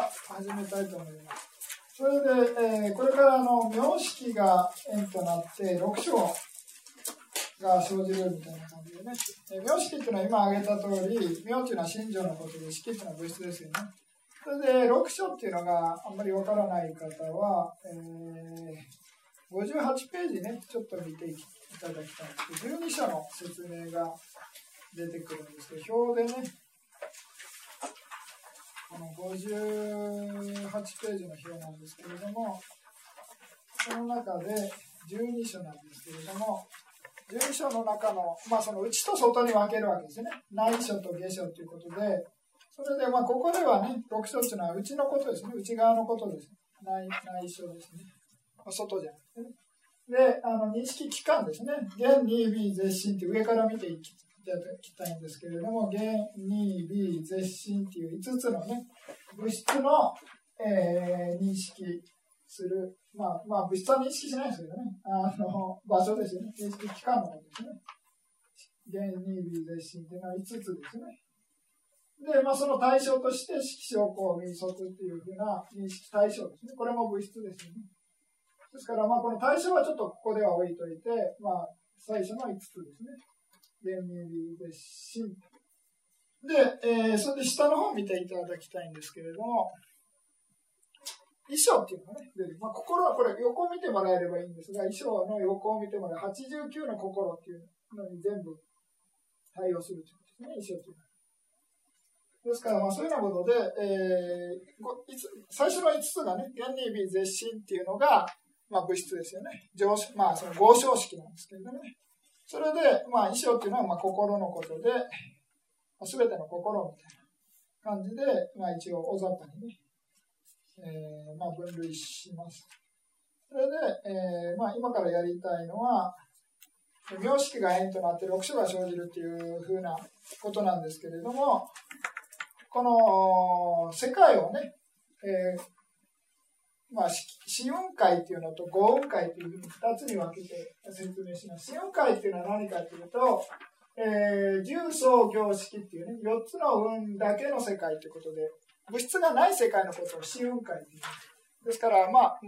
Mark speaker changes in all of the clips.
Speaker 1: 始めたいと思います。それで、えー、これからの名式が円となって6章が生じるみたいな感じでね。え名式っていうのは今挙げた通り、名っていうのは心情のことで、式っていうのは物質ですよね。それで、6章っていうのがあんまりわからない方は、えー、58ページね、ちょっと見ていただきたいんですけど、12章の説明が出てくるんですけど、表でね、この58ページの表なんですけれども、その中で12章なんですけれども、12章の中の、まあ、その内と外に分けるわけですね。内書と下書ということで、それで、まあ、ここではね、6章というのは内のことですね。内側のことです。内内書ですね。外じゃなくてね。で、あの認識期間ですね。現 2B 絶心って上から見ていきたきたいんですけれども、現 2B 絶心っていう5つのね、物質の、えー、認識する、まあ、まあ、物質は認識しないですけどね、あの、場所ですよね。認識期間のことですね。現 2B 絶心っていうのは5つですね。で、まあ、その対象として、色小光民族っていうふうな認識対象ですね。これも物質ですよね。ですから、まあ、この対象はちょっとここでは置いといて、まあ、最初の5つですね。原理でし。で、えー、それで下の方を見ていただきたいんですけれども、衣装っていうのがね、まあ、心はこれ横を見てもらえればいいんですが、衣装の横を見てもらえ89の心っていうのに全部対応するということですね、衣装っていうのは。ですから、まあ、そういうようなことで、えー、最初の5つがね、原理美絶心っていうのが、まあ、物質ですよね。上まあ、その合唱式なんですけれどね。それで、まあ、衣装っていうのは、まあ、心のことで、す、べ、ての心みたいな感じで、まあ、一応、大雑把にね、えー、まあ、分類します。それで、えー、まあ、今からやりたいのは、名式が円となって6種が生じるっていうふうなことなんですけれども、この世界をね、えー、まあ、四雲界っていうのと五雲界っていうふうに二つに分けて説明します。四雲界っていうのは何かというと、えー、重層行式っていうね、四つの運だけの世界ということで、物質がない世界のことを四雲界っていう。ですから、まあ、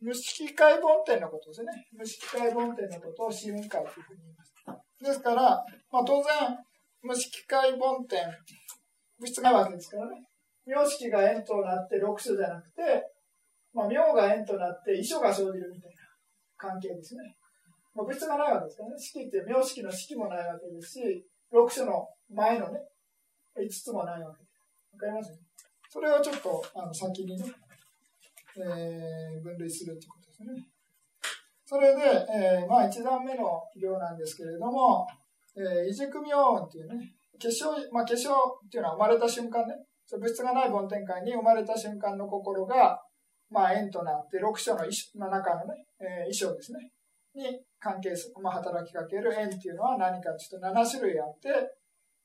Speaker 1: 無色界梵天のことですね。無色界梵天のことを四雲界というふうに言います。ですから、まあ、当然、無色界梵天、物質がないわけですからね。名式が円となって六種じゃなくて、まあ、名が円となって遺書が生じるみたいな関係ですね。まあ、物質がないわけですからね。式って名式の式もないわけですし、六種の前のね、五つもないわけです。わかります？それをちょっとあの先にね、えー、分類するということですね。それで、えー、まあ一段目の行なんですけれども、えー、異熟妙音っていうね、結晶、まあ、結晶っていうのは生まれた瞬間ね、物質がない梵天界に生まれた瞬間の心が、まあ、円となって、六章のの中のね、えー、衣装ですね、に関係する、まあ、働きかける円っていうのは何かちょっと7種類あって、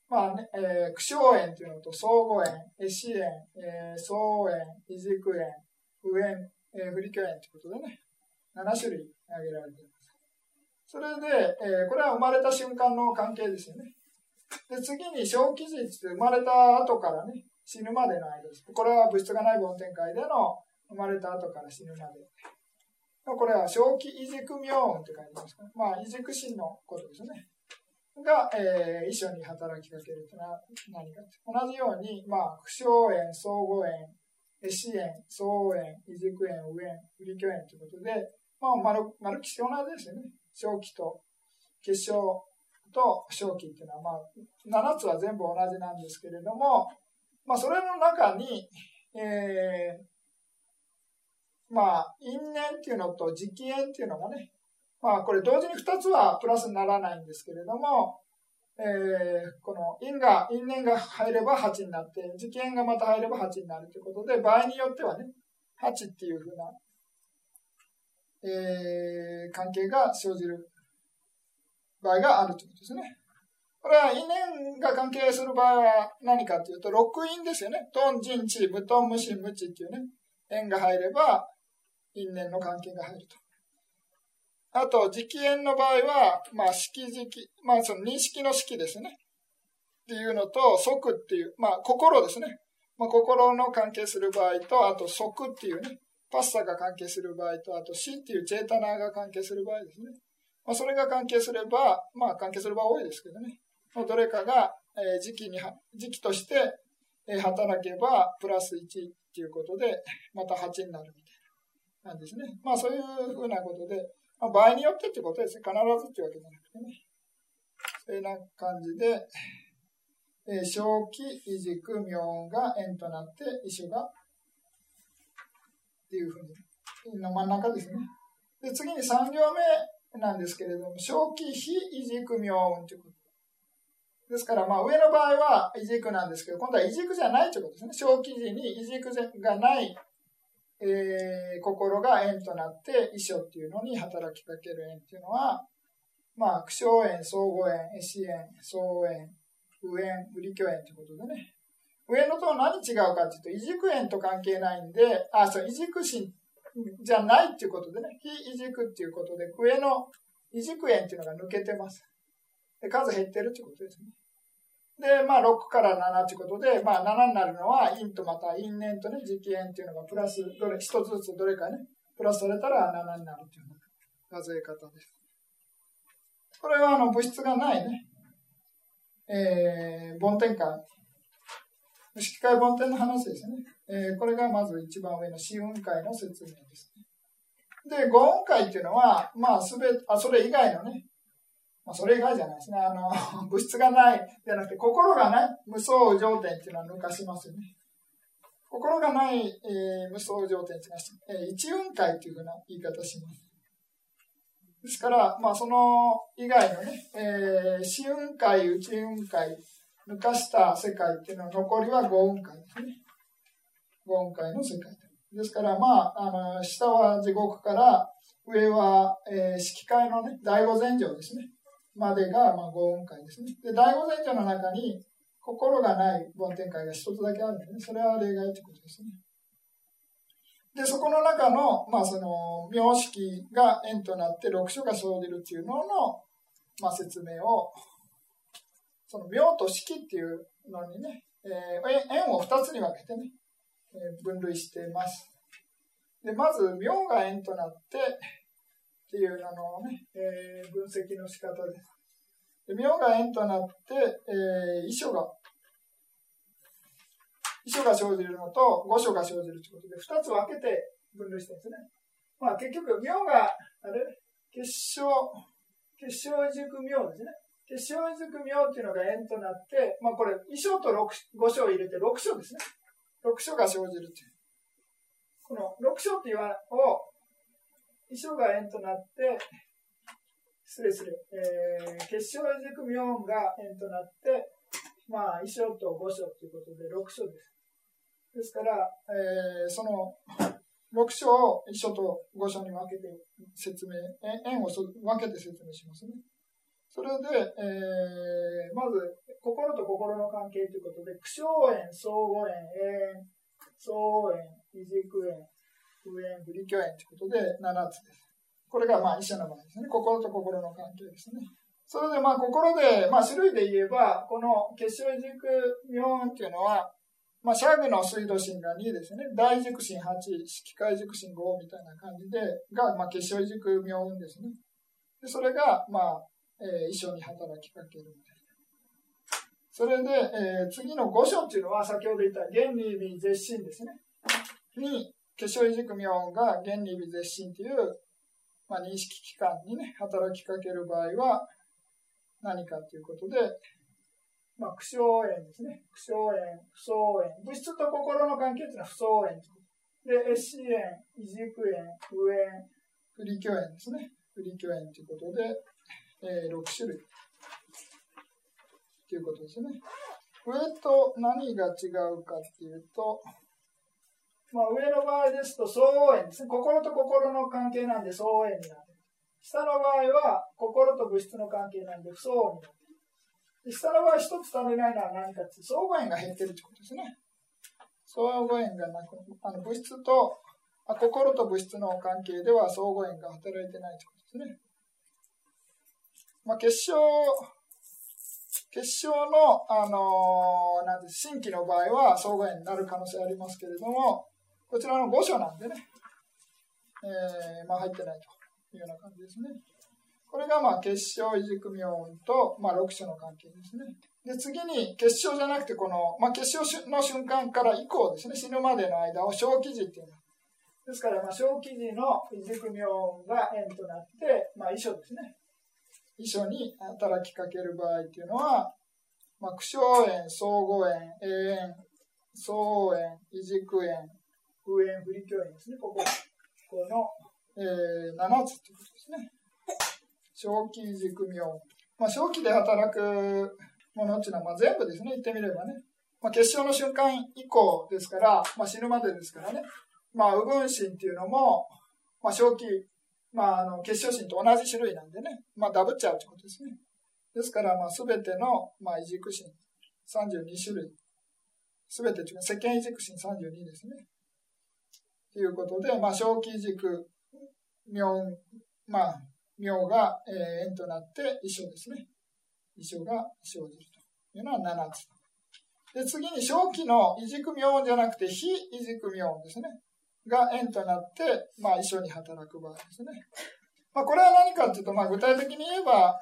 Speaker 1: まあね、えー、苦笑円っていうのと、相互円、絵師円、えー、相円、異軸円、右円、えー、不利虚円ということでね、7種類挙げられています。それで、えー、これは生まれた瞬間の関係ですよね。で、次に小期日って生まれた後からね、死ぬまでの間です。これは物質がない梵天界での生まれた後から死ぬまで。これは小期異軸妙音って書いてますから、まあ、異軸心のことですね。が、えー、一緒に働きかけるというのは何か同じように、まあ、不祥縁、相互縁、絵師縁、相縁、異軸縁、右縁、不利虚縁ということで、まあ、丸、丸き同じですよね。小期と結晶と正気っていうのは、まあ、7つは全部同じなんですけれども、まあ、それの中に、えー、まあ、因縁っていうのと直縁っていうのがね、まあ、これ同時に2つはプラスにならないんですけれども、えー、この因が、因縁が入れば8になって、直縁がまた入れば8になるということで、場合によってはね、8っていうふうな、えー、関係が生じる場合があるということですね。これは因縁が関係する場合は何かというと、六因ですよね。トン、ジン、チ、ムトン、ムシン、ムチっていうね、縁が入れば、因縁の関係が入ると。あと、直縁の場合は、まあ、式直、まあ、その認識の式ですね。っていうのと、即っていう、まあ、心ですね。まあ、心の関係する場合と、あと即っていうね、パスタが関係する場合と、あと死っていうチェータナーが関係する場合ですね。まあ、それが関係すれば、まあ関係する場合多いですけどね。まあどれかが、えー、時期に、時期として、えー、働けば、プラス1っていうことで、また8になるみたいな感じですね。まあそういうふうなことで、まあ、場合によってってことですね。必ずっていうわけじゃなくてね。そういうな感じで、えー、正気、異軸、妙音が円となって、一緒が、っていうふうに、の真ん中ですね。で、次に3行目なんですけれども、正気、非異軸、妙音ということ。ですから、まあ、上の場合は異軸なんですけど、今度は異軸じゃないということですね。正気時に異軸がない、えー、心が円となって、遺書っていうのに働きかける円っていうのは、まあ、苦笑円、相互円、絵師円、相円、右円、売り拠円ということでね。上のと何違うかっていうと、異軸円と関係ないんで、あ、そう、異軸心じゃないっていうことでね、非異軸っていうことで、上の異軸円っていうのが抜けてます。で、数減ってるってことですね。で、まあ、6から7ということで、まあ、7になるのは、陰とまた因縁とね、磁気円っていうのがプラス、どれ、一つずつどれかね、プラスされたら7になるという数え方です。これは、あの、物質がないね、えー、梵天界。式会梵天の話ですね。えー、これがまず一番上の四雲会の説明ですね。で、五雲会っていうのは、まあ、すべあ、それ以外のね、まあ、それ以外じゃないですね。あの、物質がないじゃなくて、心がない無双状態っていうのは抜かしますよね。心がない、えー、無双状態っていうのは、えー、一雲会っていうふうな言い方します。ですから、まあ、その以外のね、えー、四雲海、内雲海、抜かした世界っていうのは、残りは五雲海ですね。五雲海の世界ですから、まあ、あの、下は地獄から、上は、えー、式会のね、第五禅定ですね。までが、まあ、五雲海ですね。で、第五禅定の中に、心がない梵天界が一つだけあるんでね、それは例外ということですね。で、そこの中の、まあ、その、名式が円となって六書が生じるっていうのの、まあ、説明を、その名と式っていうのにね、えー、円を二つに分けてね、えー、分類しています。で、まず、名が円となって、っていうののね、えー、分析の仕方です。で名が円となって、えー、遺書が秘書が生じるのと五書が生じるということで、二つ分けて分類してるんですね。まあ結局、名が、あれ結晶、結晶軸名ですね。結晶軸名っていうのが円となって、まあこれ、衣装と六五章を入れて六章ですね。六章が生じるという。この六章っていうを、衣装が円となって、失礼する。えー、結晶軸名が円となって、まあ、衣装と五章ということで六章です。ですから、えー、その6章を1章と5章に分けて説明、円を分けて説明しますね。それで、えー、まず、心と心の関係ということで、苦笑円、相互円、永遠、相円、異軸円、不円、不利虚円ということで7つです。これがまあ一緒の場合ですね。心と心の関係ですね。それでまあ心で、まあ種類で言えば、この結晶軸妙音っていうのは、まあ、シャグの水道神が2ですね。大軸心8、機械軸心5みたいな感じで、が、まあ、結晶軸妙運ですね。で、それが、まあ、えー、一緒に働きかけるみたいな。それで、えー、次の5章っていうのは、先ほど言った原理微絶心ですね。に、結晶軸妙運が原理微絶心っていう、まあ、認識機関にね、働きかける場合は、何かということで、まあ、苦笑縁ですね。苦笑縁、不相縁。物質と心の関係というのは不相縁。で、死縁、異軸縁、不縁、不利虚縁ですね。不利虚縁ということで、えー、6種類。ということですね。上と何が違うかっていうと、まあ、上の場合ですと、相応縁ですね。心と心の関係なんで相応縁になる。下の場合は、心と物質の関係なんで不相応になる。下の場合一つ足りないのは何かって相互縁が減ってるってことですね。相互縁がなく、あの物質とあ、心と物質の関係では相互縁が働いてないってことですね。まあ、結晶、結晶の、あのー、なんて新規の場合は相互円になる可能性ありますけれども、こちらの5所なんでね、えー、まあ入ってないというような感じですね。これがまあ結晶異軸妙音と、まあ、6所の関係ですね。で次に結晶じゃなくてこの、まあ、結晶の瞬間から以降ですね死ぬまでの間を小記事っていうのですから、まあ、小記事の異軸妙音が円となって、まあ、遺書ですね遺書に働きかける場合っていうのは、まあ、苦笑円、相互円、永遠、相円、異軸円、風円、不利教円ですね。ここ、この、えー、7つということですね。正気軸妙。まあ、正気で働くものっていうのは、まあ、全部ですね、言ってみればね。まあ、結晶の瞬間以降ですから、まあ、死ぬまでですからね。まあ、右分身っていうのも、まあ、正気まあ、あの結晶心と同じ種類なんでね、まあ、ダブっちゃうということですね。ですから、まあ、すべての、まあ、異軸心、32種類、すべてというか、世間異軸心32ですね。ということで、まあ、小規軸、妙、まあ、妙が、えー、円となって一緒ですね。一緒が生じるというのは7つ。で、次に小規の異軸妙じゃなくて、非異軸妙ですね。が円となって、まあ、一緒に働く場合ですね。まあ、これは何かというと、まあ、具体的に言えば、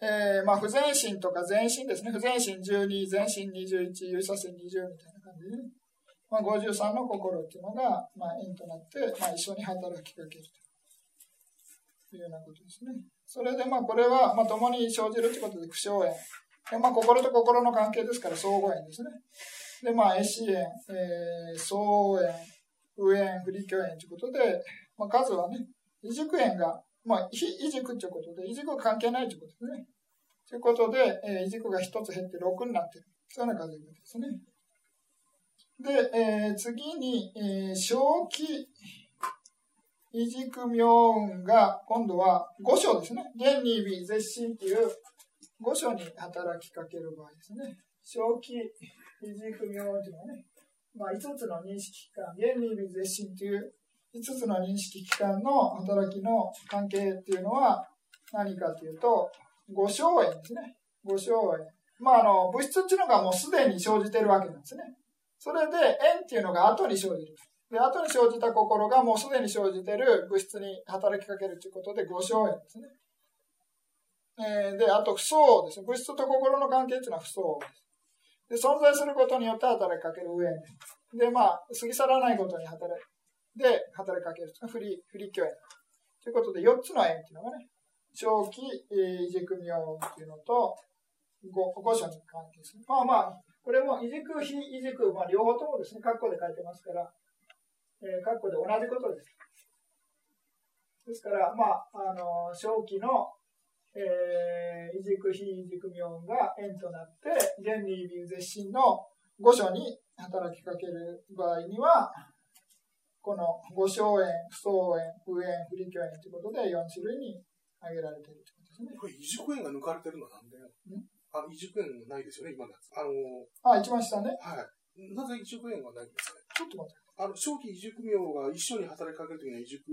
Speaker 1: えー、まあ、不全身とか全身ですね。不全身12、全身21、有差線20みたいな感じで、ね、まあ、53の心っていうのが、まあ、円となって、まあ、一緒に働きかけるというようなことですね。それで、まあ、これは、まあ、共に生じるということで、苦笑円。でまあ、心と心の関係ですから、相互円ですね。で、まあ、絵師円、えー、相円、右円、不利教円ということで、まあ、数はね、異軸円が、まあ、非異軸ということで、異軸関係ないということですね。ということで、えー、異軸が1つ減って6になっている。そういうような数ですね。で、えー、次に、えー、正気異軸妙運が、今度は5章ですね。現に微絶心という5章に働きかける場合ですね。正気異軸妙運というのはね、まあ、5つの認識機関、原理微絶心という5つの認識機関の働きの関係っていうのは何かというと、五小円ですね。五小円。まあ、あの、物質っていうのがもうすでに生じてるわけなんですね。それで、円っていうのが後に生じる。で、後に生じた心がもうすでに生じてる物質に働きかけるということで、五小円ですね。えー、で、あと、不相ですね。物質と心の関係っていうのは不相です。で存在することによって働きかける上で、まあ、過ぎ去らないことに働いで働きかける。不利、不利教縁。ということで、4つの縁っていうのがね、長期、えー、異軸妙っていうのと、五五所に関係する。まあまあ、これも異軸、非異軸、まあ、両方ともですね、括弧で書いてますから、えー、括弧で同じことです。ですから、まあ、あの、正気のえー、異軸非異軸妙が円となって原理微絶心の五所に働きかける場合にはこの五小円、不相円、右円、不利教円ということで4種類に挙げられているということですね。
Speaker 2: これ異軸円が抜かれてるのはなんであ異軸円ないですよね、今のやつ。あの
Speaker 1: ー、あ、一番下ね。
Speaker 2: はい。なぜ異軸円がないんですかね。
Speaker 1: ちょっと待って。
Speaker 2: あの、正気異軸妙が一緒に働きかけるときには異軸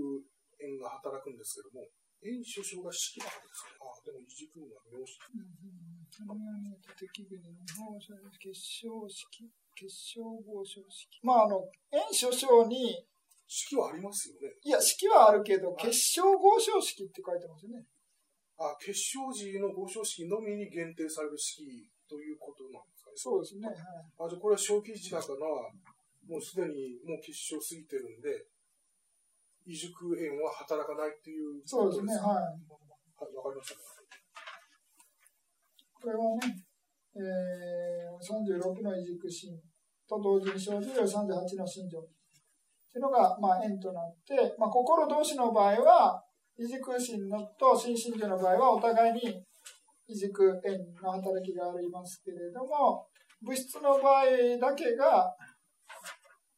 Speaker 2: 円が働くんですけども、円首相が式なんですかああ、でも、異軸は名詞。うん。敵国の放射結晶式、結晶合唱式。
Speaker 1: まあ、あの、円首相に、
Speaker 2: 式はありますよね。
Speaker 1: いや、式はあるけど、結晶合唱式って書いてますね。
Speaker 2: あ、結晶時の合唱式のみに限定される式ということなんですかね。
Speaker 1: そうですね。はい、
Speaker 2: あ、じゃあこれは小記時だから、もうすでにもう結晶過ぎてるんで、異熟円は働かないっていう。
Speaker 1: そうですね、はい。はい、
Speaker 2: わかりました。
Speaker 1: これはね、えー、36の異熟心と同時に生じる38の心情っていうのが、まあ、円となって、まあ、心同士の場合は、異軸心のと心心情の場合は、お互いに異軸円の働きがありますけれども、物質の場合だけが、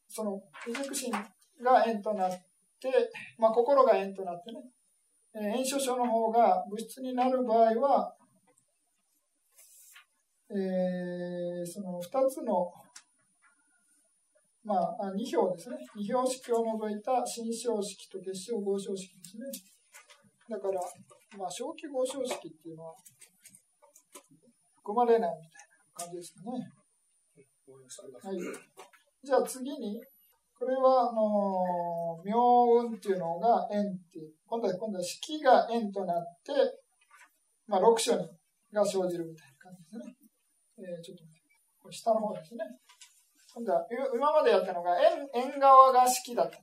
Speaker 1: その異軸心が円となって、まあ、心が円となってね、えー、炎症症の方が物質になる場合は、えー、その2つの、まあ、2票ですね。2票式を除いた新章式と結晶合唱式ですね。だから、まあ、小規合唱式っていうのは、含まれないみたいな感じですかね。はい、じゃあ次に、これは、あのー、妙運っていうのが円っていう、今度は、今度は式が円となって、まあ、6所にが生じるみたいな感じですね。えー、ちょっと、これ下の方ですね。今度は、今までやったのが円、円側が式だった。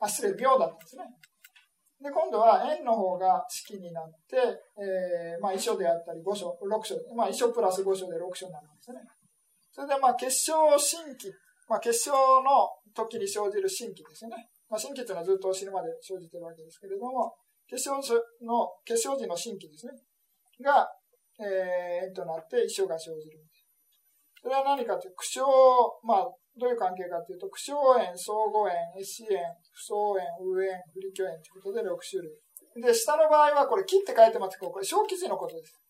Speaker 1: あ、失礼、秒だったんですね。で、今度は円の方が式になって、えー、まあ、一緒であったり、5所、6所、まあ、一緒プラス5所で6所になるんですね。それで、まあ、結晶新規、まあ、結晶の時に生じる新規ですよね。まあ、新規というのはずっと死ぬまで生じてるわけですけれども、結晶の、結晶時の新規ですね。が、えー、円となって一緒が生じる。それは何かというと、苦笑、まあ、どういう関係かというと、苦笑円、相互円、死円、不相円、右円、不利虚円ということで6種類。で、下の場合はこれ、木って書いてますけど、これ小記事のことです。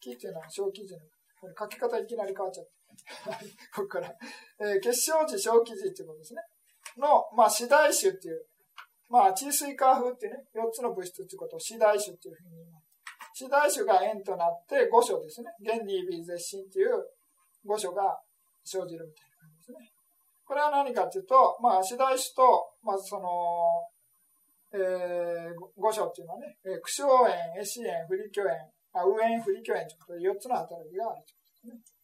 Speaker 1: 木っていうのは小記事の。これ書き方いきなり変わっちゃった。ここから。えー、結晶時、小記事っていうことですね。の、まあ、四大種っていう。まあ、地水化風っていうね、4つの物質っていうことを四大種っていうふうに言います。四大種が円となって5所ですね。現に微絶心っていう5所が生じるみたいな。ですね。これは何かというと、まあ、四大種と、まずその、えー、五所っていうのはね、えー、苦笑炎、壊死炎、不利虚炎、あ、右炎、不利虚炎という4つの働きがあるということですね。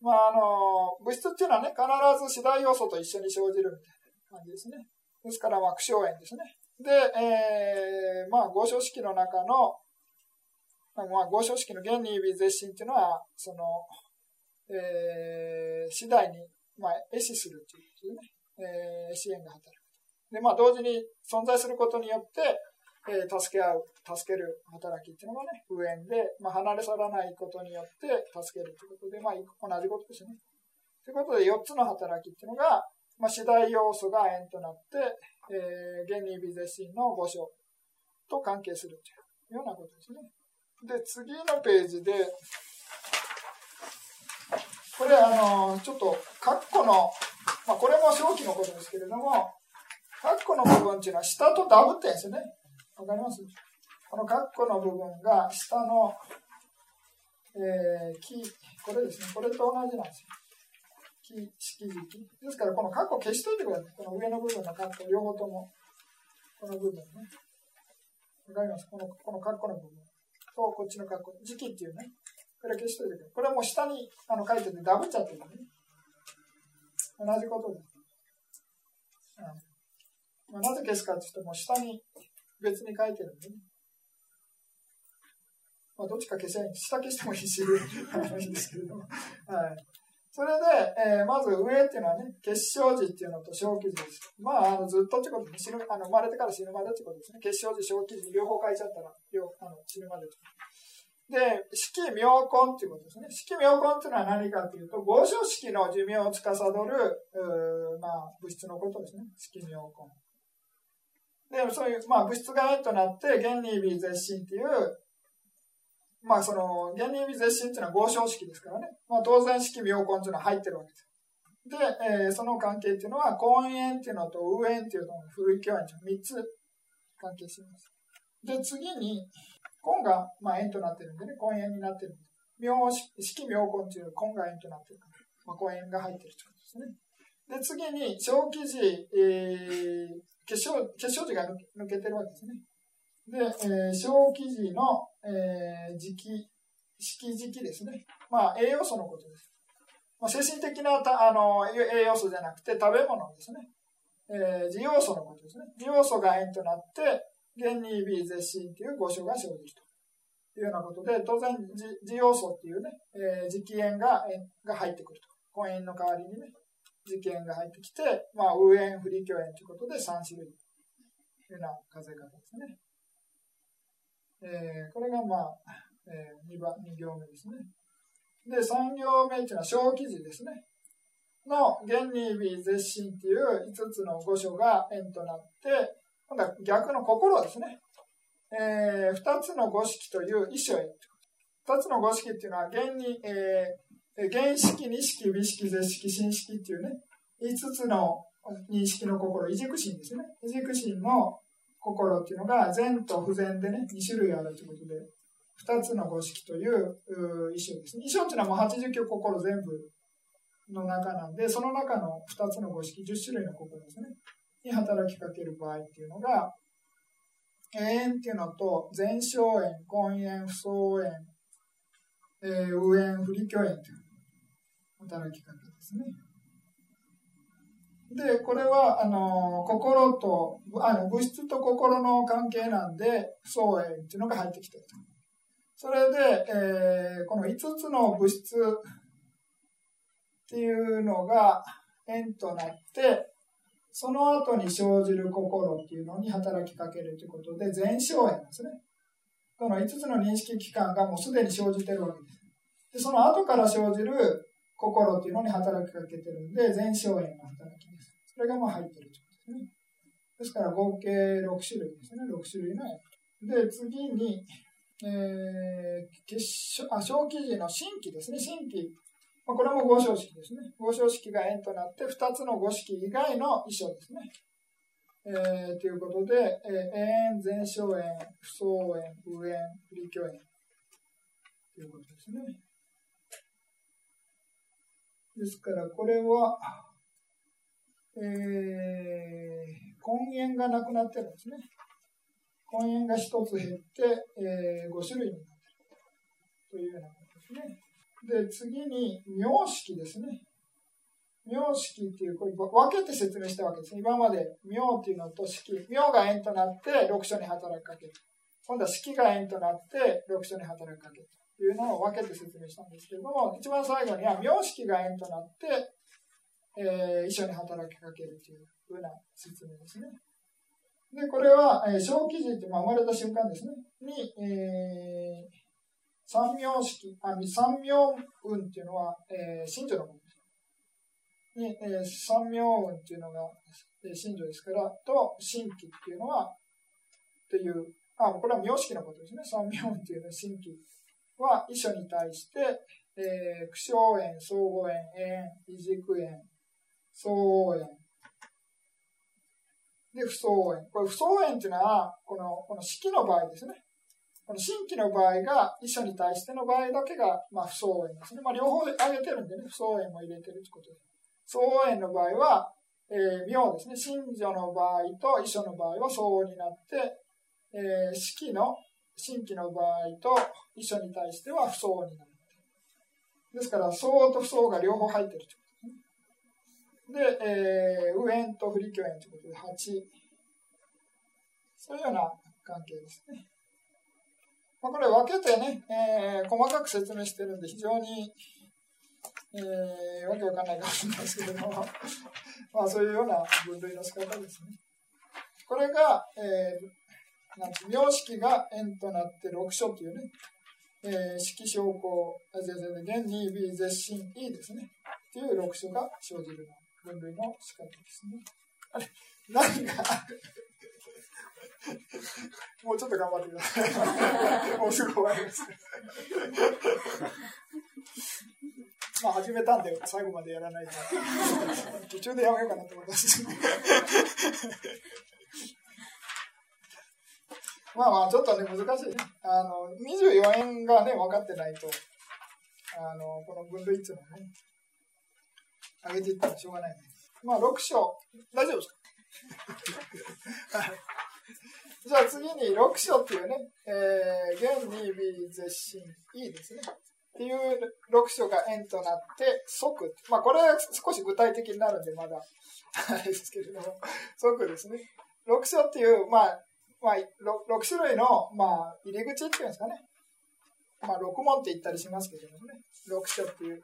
Speaker 1: まあ、あの、物質っていうのはね、必ず四大要素と一緒に生じるみたいな感じですね。ですから、まあ、苦笑炎ですね。で、えー、まあ、合唱式の中の、まあ、合唱式の原理微絶心っていうのは、その、えー、次第にまあ、壊死するというね、えー、支援が働く。で、まあ、同時に存在することによって、えー、助け合う、助ける働きっていうのがね、上縁で、まあ、離れ去らないことによって助けるということで、まあ、同じことですね。ということで、4つの働きっていうのが、まあ、次第要素が円となって、えー、原理微絶心の五章と関係するというようなことですね。で、次のページで、これ、あの、ちょっと、括弧の、まあ、これも正気のことですけれども、括弧の部分っていうのは下とダブってんですよね。わかります？この括弧の部分が下の、えー、木、これですね。これと同じなんですよ。木、式時期ですから、この括弧消しといてください。この上の部分の括弧、両方とも。この部分ね。わかります？この、この括弧の部分と、こっちの括弧。時期っていうね。これ消しといてください。これはもう下にあの書いててダブっちゃってるね。同じことです。うんまあ、なぜ消すかっていうと、もう下に別に書いてるんでね。まあ、どっちか消せない。下消してもいいし、いいんですけれども。はい。それで、えー、まず上っていうのはね、結晶時っていうのと小記事です。まあ、あのずっとってことで死ぬあの生まれてから死ぬまでってことですね。結晶時、小記事、両方書いちゃったら、両あの死ぬまでってで、式妙根っていうことですね。式妙根っていうのは何かというと、合唱式の寿命を司る、まあ、物質のことですね。式妙根。で、そういう、まあ、物質が円となって、原理微絶心っていう、まあ、その、原理微絶心っていうのは合唱式ですからね。まあ、当然式妙根っていうのは入ってるわけです。で、えー、その関係っていうのは、根円っていうのと右円っていうのの古い教円と3つ関係します。で、次に、根が、まあ、円となってるんでね、根円になってる。妙式妙根という根が円となってるから、まあ、根円が入ってるということですね。で、次に、小記事、えー、結晶、結晶字が抜けてるわけですね。で、えー、小記事の、えー、時期、式時期ですね。まあ、栄養素のことです。まあ、精神的なたあの栄養素じゃなくて食べ物ですね。えー、要素のことですね。要素が円となって、原に微絶心という誤書が生じるというようなことで、当然、自要素っていうね、えー、磁気塩がが入ってくると。根塩の代わりにね、磁気塩が入ってきて、まあ、右塩、不利虚塩ということで3種類というような数え方ですね。えー、これがまあ、えー、2, 番2行目ですね。で、3行目っていうのは小記事ですね。の原に微絶心っていう5つの五書が円となって、今度は逆の心ですね。えー、二つの五式という意書へ。二つの五式っていうのは、現に、えー、原式、二式、美式、絶式、新式っていうね、五つの認識の心、異軸心ですね。異軸心の心っていうのが、善と不全でね、二種類あるということで、二つの五色という意象ですね。意象っていうのはもう89心全部の中なんで、その中の二つの五色、10種類の心ですね。に働きかける場合っていうのが、永遠っていうのと、前哨縁、根縁、不相縁、えー、右縁、不利虚縁という働きかけですね。で、これは、あの、心と、あの、物質と心の関係なんで、不相縁っていうのが入ってきてる。それで、えー、この5つの物質っていうのが縁となって、その後に生じる心っていうのに働きかけるということで、前哨縁ですね。この5つの認識期間がもうすでに生じてるわけです。で、その後から生じる心っていうのに働きかけてるんで、前哨縁の働きです。それがまあ入ってるということですね。ですから合計6種類ですね。6種類の縁。で、次に、えー、結晶あ小記事の新規ですね。新規まあ、これも合唱式ですね。合唱式が円となって、2つの五式以外の衣装ですね。えー、ということで、えー、円、前哨円、不相円、右円、不利虚円ということですね。ですから、これは、えー、根源がなくなってるんですね。根源が一つ減って、えー、5種類になってるというようなことですね。で、次に、名式ですね。名式っていう、これ分けて説明したわけです。今まで、名っていうのと式。名が円となって六書に働きかける。今度は式が円となって六書に働きかける。というのを分けて説明したんですけども、一番最後には、名式が円となって、えー、一緒に働きかけるというふうな説明ですね。で、これは、えー、小記事って、まあ、生まれた瞬間ですね。に、えー三名式、あ三名運っていうのは、えー、信女のものです。に、えー、三名運っていうのが、えー、信女ですから、と、新規っていうのは、っていう、あ、これは名式のことですね。三名運っていうのは新規は、遺書に対して、えー、苦笑縁、相互縁、縁、異軸縁、相応縁、で、不相応縁。これ、不相応縁っていうのは、この、この式の場合ですね。この新規の場合が、遺書に対しての場合だけが、まあ、不相応ですね。まあ、両方挙げてるんでね、不相応も入れてるってことです。相応縁の場合は、えー、名ですね。信女の場合と遺書の場合は相応になって、えー、式の、新規の場合と遺書に対しては不相応になる。ですから、相応と不相応が両方入ってるってことですね。で、えー、右縁と不利虚縁ということで8。そういうような関係ですね。まあ、これ分けてね、えー、細かく説明してるんで、非常に、えー、わけわかんないかもしれないですけども、まあそういうような分類の仕方ですね。これが、えー、なん名式が円となって6書というね、えー、式証拠、あ、全然、現 2B 絶心 E ですね。っていう6書が生じる分類の仕方ですね。あれ、何がもうちょっと頑張ってください。もうすぐ終わります。まあ始めたんで最後までやらないと。途中でやめようかなと思います。まあまあちょっとね難しいね。あの24円がね分かってないと、あのこの分類っていうのはね、上げていったらしょうがないね。まあ6章、大丈夫ですか？じゃあ次に6章っていうね、えー、現に B 絶心 E ですね。っていう6章が円となって、即。まあこれは少し具体的になるんでまだ、あれですけれども、即ですね。6章っていう、まあ、まあ、6, 6種類の、まあ、入り口っていうんですかね。まあ、6問って言ったりしますけどもね。6章っていう、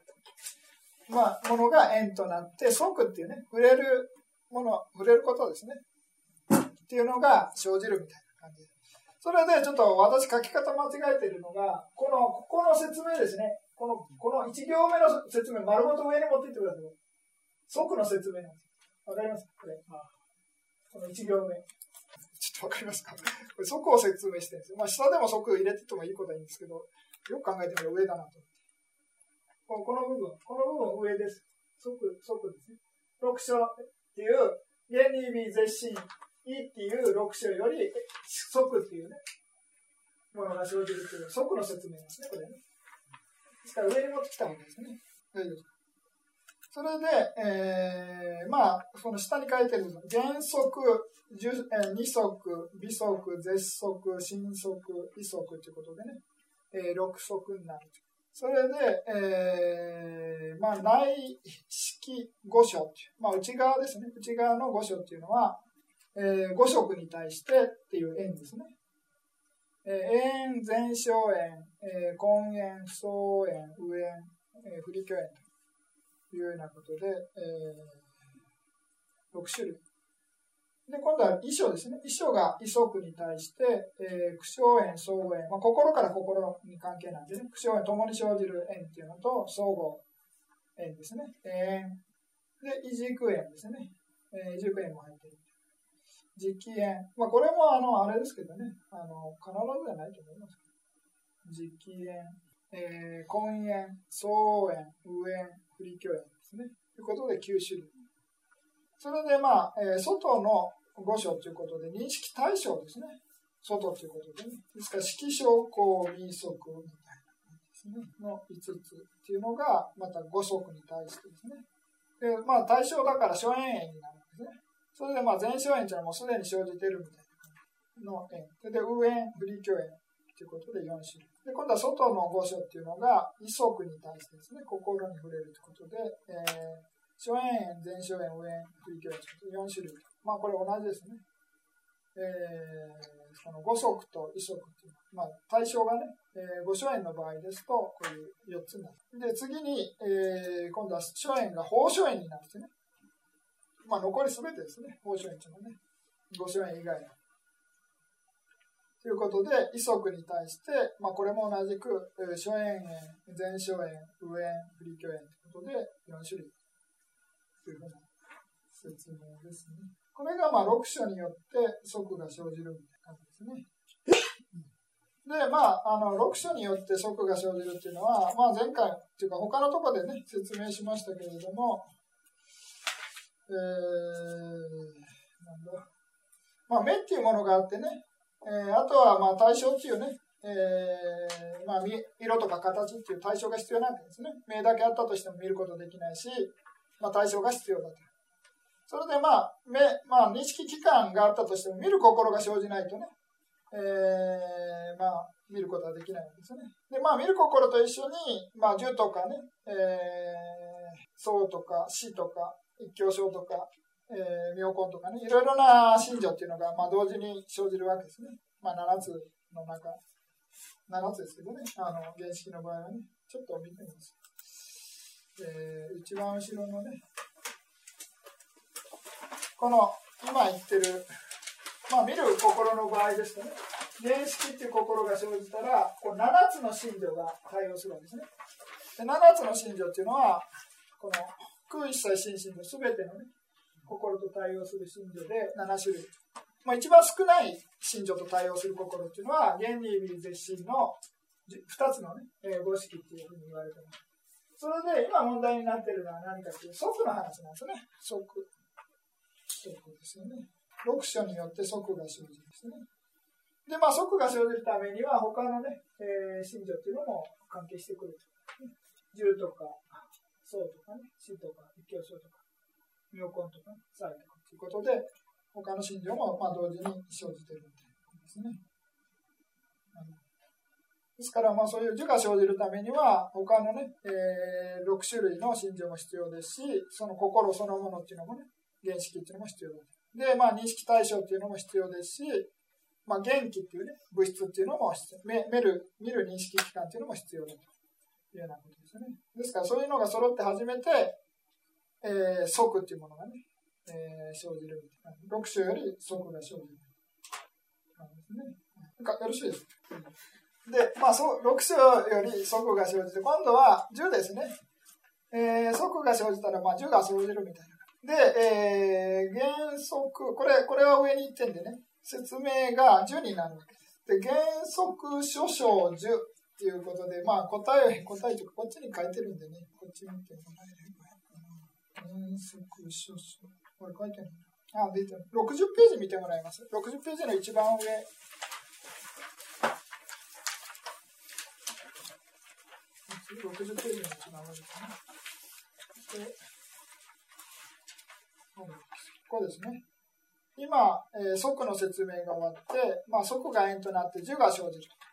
Speaker 1: まあ、ものが円となって、即っていうね、触れるもの、触れることですね。っていうのが生じるみたいな感じそれでちょっと私書き方間違えてるのが、この、ここの説明ですね。この、この1行目の説明、丸ごと上に持っていってください。即の説明なんです。わかります？これ。この1行目。ちょっとわかりますか？これ即を説明してるんですよ。まあ下でも即入れててもいいことはいいんですけど、よく考えてみると上だなと思って。この部分、この部分上です。即、即ですね。6章っていう、原理美絶心いっていう6章より即っていうね、ものが生じるという即の説明ですね、これね。ですから上に持ってきたわけですね。大丈夫ですかそれで、えー、まあ、その下に書いてる原則、二足、微足、絶足、新足、異足ということでね、えー、六足になる。それで、えー、まあ、内式五所まあ、内側ですね。内側の五所っていうのは、えー、五色に対してっていう円ですね。えー、円、前小円、えー、根円、不相円、右円、えー、不利虚円というようなことで、えー、6種類。で、今度は衣装ですね。衣装が衣足に対して、えー、苦笑円、相互円、まあ、心から心に関係なんですね、苦笑円、共に生じる円っていうのと、相互円ですね。円。で、異軸円ですね。えー、異軸円も入っている。実機円。まあ、これも、あの、あれですけどね、あの、必ずではないと思いますけど。実機円、えー、根円、相円、右円、不利虚円ですね。ということで9種類。それでまあ、えー、外の五所ということで、認識対象ですね。外ということでね。ですから、色小項民則みたいな感じですね。の5つっていうのが、また五色に対してですね。で、まあ、対象だから諸円円になるんですね。それでまあ、前諸円というのはもうすでに生じてるみたいなの円。それで、右円、不利虚円ということで4種類。で、今度は外の五所っていうのが、異則に対してですね、心に触れるということで、えー初円円、前初円、上円、不利虚円、4種類。まあ、これ同じですね。えー、その五足と異足っていう、まあ、対象がね、えー、五初円の場合ですと、こういう4つになる。で、次に、えー、今度は初円が法初円になるんですね。まあ、残りすべてですね、法初円っていうのはね、五初円以外の。ということで、異足に対して、まあ、これも同じく、えー、初円円、前初円、上円、不利虚円ということで、4種類。というふうな説明ですね。これがまあ6章によって即が生じるみたいな感じですね。で、まあ、あの、6章によって即が生じるっていうのは、まあ前回、っていうか他のところでね、説明しましたけれども、えー、なんだまあ、目っていうものがあってね、えー、あとはまあ対象っていうね、えー、まあ、色とか形っていう対象が必要なんですね。目だけあったとしても見ることできないし、まあ、対象が必要だと。それでまあ、目、まあ、認識期間があったとしても、見る心が生じないとね、えー、まあ、見ることはできないんですね。で、まあ、見る心と一緒に、まあ、樹とかね、えー、とか死とか、一教症とか、えー、妙根とかね、いろいろな信条っていうのが、まあ、同時に生じるわけですね。まあ、7つの中、7つですけどね、あの、原式の場合はね、ちょっと見てみます。えー、一番後ろのね、この今言ってる、まあ見る心の場合ですとね、原式っていう心が生じたら、こう7つの信条が対応するんですね。で7つの信条っていうのは、この空一切心身の全てのね、心と対応する信条で7種類。まあ、一番少ない信条と対応する心っていうのは、原理微絶心の2つのね、えー、五式っていうふうに言われてます。それで今問題になってるのは何かという即の話なんですね。即。即ですよね。6章によって即が生じるんですね。で、まあ、即が生じるためには、他のね、えー、信条っていうのも関係してくると。銃とか、僧とかね、死とか、一教書とか、妙根とか、祭とかということで、他の信条もまあ同時に生じているということですね。ですから、まあ、そういう樹が生じるためには、他のね、えー、6種類の信条も必要ですし、その心そのものっていうのもね、原式っていうのも必要だで、まあ、認識対象っていうのも必要ですし、まあ、元気っていうね、物質っていうのも必要。見る、見る認識機関っていうのも必要だというようなことですね。ですから、そういうのが揃って初めて、えー、即っていうものがね、えー、生じる。6種より即が生じる。ですね。なんかよろしいですかで、まあ、そう6章より即が生じて、今度は10ですね。えー、即が生じたら、まあ、10が生じるみたいな。で、えー、原則、これ、これは上に1点でね、説明が10になるわけです。で、原則諸章10っていうことで、まあ、答え、答えとか、こっちに書いてるんでね、こっち見てもらえればいいかこれ書いてるあ、出てる。60ページ見てもらいます？60ページの一番上。60ページの一番上ですね。で、こうですね。今、えー、即の説明が終わって、まあ、即が円となって10が生じると。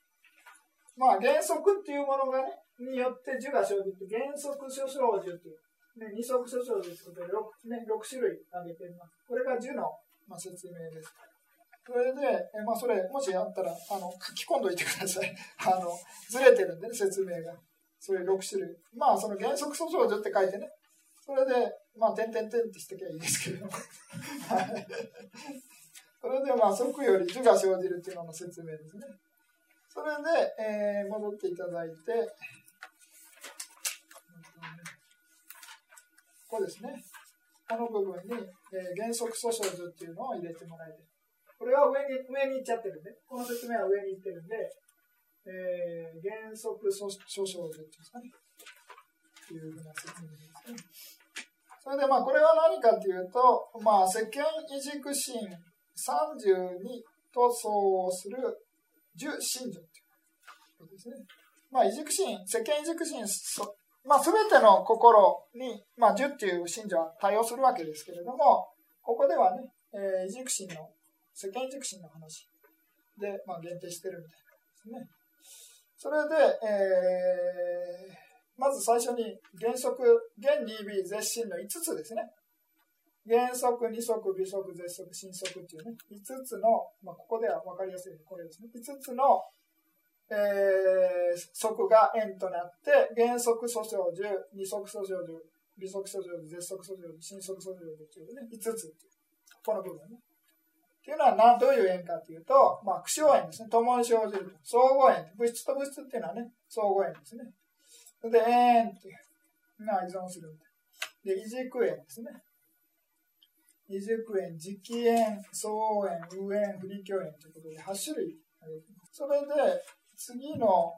Speaker 1: まあ、原則っていうものがね、によって樹が生じて、原則諸生樹っていう、ね、二足諸生樹ということで 6,、ね、6種類挙げています。これが樹の、まあ、説明です。それで、えまあ、それ、もしあったら、あの、書き込んどいてください。あの、ずれてるんでね、説明が。そういう6種類。まあ、その原則訴訟樹って書いてね。それで、まあ、点々点ってしてきゃいいですけれども。はい。それで、まあ、即より樹が生じるっていうのの説明ですね。それで、えー、戻っていただいて、ここですね。この部分に、えー、原則訴訟図っていうのを入れてもらいたい。これは上に上に行っちゃってるんで、この説明は上に行ってるんで、えー、原則訴訟図っていうんですかね。というふうな説明ですね。それでまあこれは何かというと、まあ、世間異軸心32と相応する十信条ということですね。まあ、異軸心、世間異軸心、まあ、すべての心に、まあ、十っていう信条は対応するわけですけれども、ここではね、えー、異軸心の、世間異軸心の話で、まあ、限定してるみたいなんですね。それで、えー、まず最初に原則、原 2B 絶心の5つですね。原則、二則、微則、絶則、新則っていうね、5つの、まあ、ここでは分かりやすいこれですね。5つの、えー、則が円となって、原則訴訟樹、二則訴訟樹、微則訴訟樹、絶則訴訟樹、新則訴訟樹っていうね、5つっていう。この部分ね。っていうのは何、どういう円かっていうと、まあ、苦笑円ですね。共に生じる。相互円。物質と物質っていうのはね、相互円ですね。で、円っていうの。が依存するんだ。で、異軸円ですね。二軸円、磁気円、相円、右円、不利鏡円ということで8種類それで次の、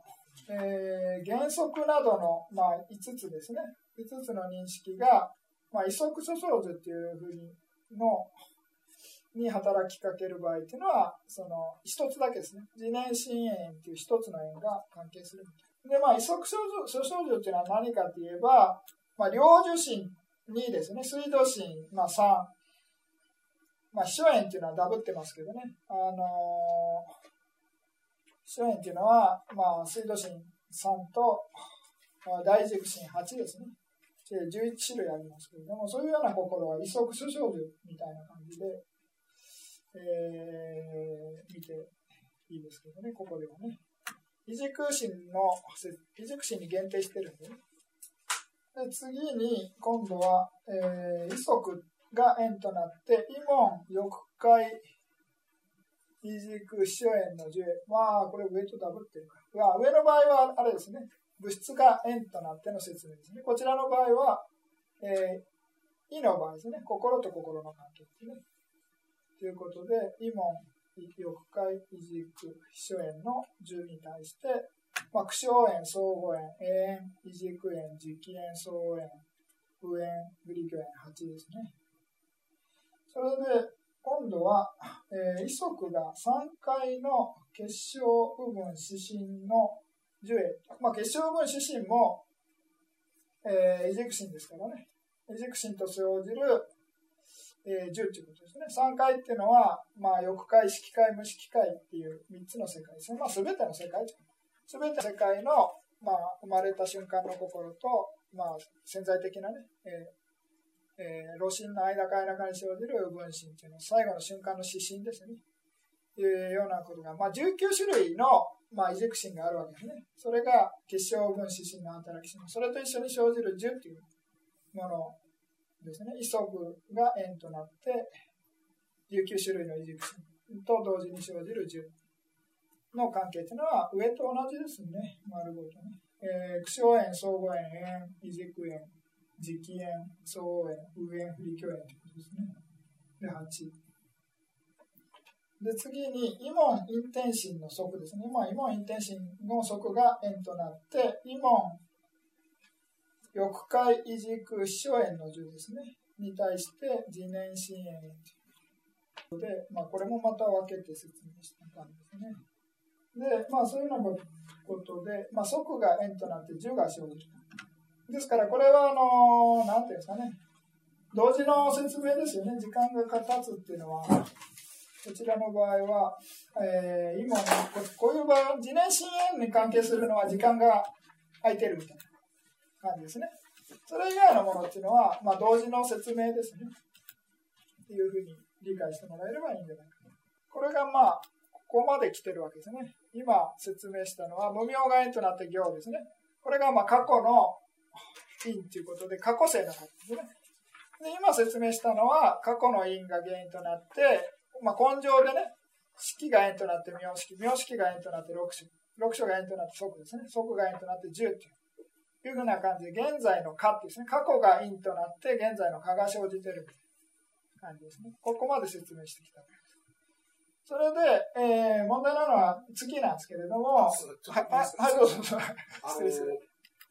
Speaker 1: えー、原則などの、まあ、5つですね。5つの認識が、まあ、異則諸相図っていうふうにのに働きかける場合っていうのは、その一つだけですね。自然心円っていう一つの円が関係するみたいで、まあ、異則諸相図っていうのは何かといえば、まあ、領受心2ですね。水道心、まあ、3、まあ、秘書園っていうのはダブってますけどね、あのー、秘書園っていうのは、まあ、水道神3と、まあ、大軸神8ですね。11種類ありますけれども、そういうような心は、異足諸少女みたいな感じで、えー、見ていいですけどね、ここではね。異軸神の、異軸神に限定してるんでね。で次に、今度は、えー、異足が円となって、イモン、翼界、イジク、シ円の10。まあ、これ上とダブってるから。上の場合は、あれですね、物質が円となっての説明ですね。こちらの場合は、えー、イの場合ですね、心と心の関係ですね。ということで、イモン、翼界、イジク、秘書円の10に対して、まあ、苦笑円、相互円、永遠、イジク円、磁気円、相円、右円、グリキョ円8ですね。それで、今度は、えー、遺族が3回の結晶部分指針の樹影。まあ、結晶部分指針も、えー、エジクシンですからね。エジクシンと生じる、えー、10ということですね。3回っていうのは、まあ、欲界、色界、無色界っていう3つの世界ですね。まあ、全ての世界すべての世界の、まあ、生まれた瞬間の心と、まあ、潜在的なね、えーえー、露心の間か間かに生じる分身というのは最後の瞬間の指針ですね。というようなことが、まあ、19種類の、まあ、イジェクシンがあるわけですね。それが結晶分子心の働き心。それと一緒に生じる10というものですね。イソブが円となって、19種類のイジェクシンと同時に生じる10の関係というのは上と同じですね。丸ごとね。えー、苦笑円、相互円、円、イジェク円、磁気円、相円、右円、不利共円ということですね。で、8。で、次に、イモンインテンシンの則ですね。まあ、イモンインテンシンの則が円となって、イモン、翼界、異軸、秘書円の10ですね。に対して、自年心円ということで、まあ、これもまた分けて説明したんですね。で、まあそういうようなことで、まあ即が円となって10が生じる。ですからこれはあの、なんていうんですかね、同時の説明ですよね。時間が経つっていうのは、こちらの場合は、えー、今こういう場合、自年深淵に関係するのは時間が空いてるみたいな感じですね。それ以外のものっていうのは、まあ、同時の説明ですね。っていうふうに理解してもらえればいいんじゃないかと。これがまあ、ここまで来てるわけですね。今説明したのは、無名が円となって行ですね。これがまあ過去の因ということで、過去性のことですね。で今説明したのは、過去の因が原因となって、まあ、根性でね、式が円となって名式、名式が円となって六種、六種が円となって即ですね、即が円となって十っていうふうな感じで、現在の過ってですね、過去が因となって、現在の過が生じてる感じですね。ここまで説明してきた。それで、えー、問題なのは次なんですけれども、はい、はい、どうぞ。失礼する。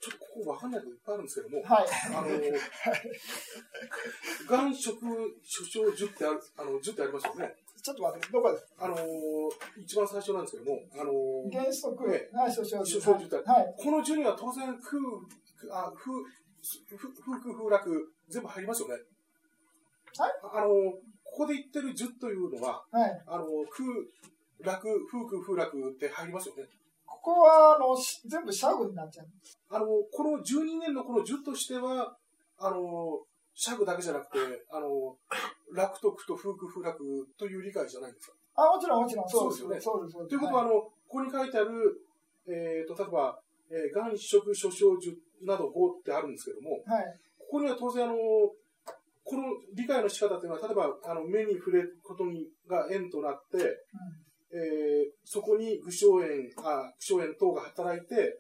Speaker 2: ちょっとここ分かんないこといっぱいあるんですけども、
Speaker 1: はい、
Speaker 2: あの、願色、所長10ってある、あの、10ってありますよね？
Speaker 1: ちょっと待って、どこです？
Speaker 2: あの一番最初なんですけども、あの
Speaker 1: 原則、ね、はい、所長
Speaker 2: 10。所長10はい。この10には当然、空、あ、風、風空風楽、全部入りますよね。
Speaker 1: はい。
Speaker 2: あのここで言ってる10というのは、
Speaker 1: はい。
Speaker 2: あの空、楽、風空風楽って入りますよね。
Speaker 1: ここはあの全部シャグになっちゃう。
Speaker 2: あのこの12年のこの10としてはあのシャグだけじゃなくてあの楽徳と風空風楽という理解じゃないですか。
Speaker 1: あもちろんもちろん。
Speaker 2: そうですよね。
Speaker 1: そうです
Speaker 2: ということは、はい、あのここに書いてある、えーと、例えば「えー、がん食諸症樹」など5ってあるんですけども、
Speaker 1: はい、
Speaker 2: ここには当然あのこの理解の仕方というのは例えばあの目に触れることにが縁となって、うんえー、そこに具象炎、あ、具象炎等が働いて、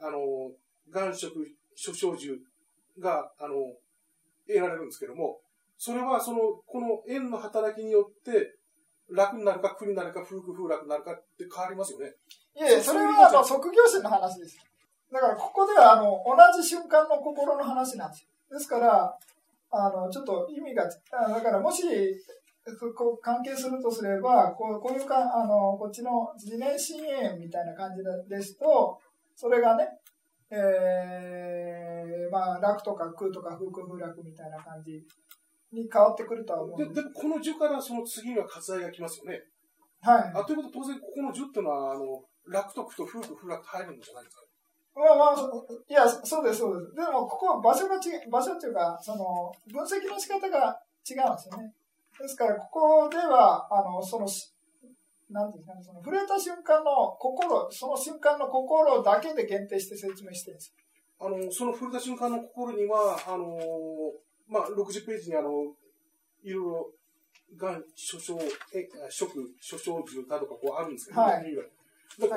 Speaker 2: あの、眼色、諸症樹が、あの、得られるんですけども、それはその、この円の働きによって、楽になるか苦になるか、風空風楽になるかって変わりますよね。
Speaker 1: いやいや、それはあの、即業心の話です。だから、ここでは、あの、同じ瞬間の心の話なんですよ。ですから、あの、ちょっと意味が、だからもし、こう関係するとすれば、こうこういうかあのこっちの自年心炎みたいな感じですと、それがね、えー、まあ、楽とか空とか風空風楽みたいな感じに変わってくるとは思う
Speaker 2: ででも、この樹からその次には割愛が来ますよね。
Speaker 1: はい。
Speaker 2: あということ当然、ここの樹っていうのは、あの楽と空と風空風楽入るんじゃないですか？
Speaker 1: まあまあ、いや、そうです、そうです。でも、ここは場所が違う、場所っていうか、その、分析の仕方が違うんですよね。ですから、ここでは、あの、その、なんですかね、その触れた瞬間の心、その瞬間の心だけで限定して説明してるんです。
Speaker 2: あの、その触れた瞬間の心には、あの、まあ、60ページにあの、いろいろ、がん、所掌、え、食、所掌重などかこうあるんですけど、
Speaker 1: はい、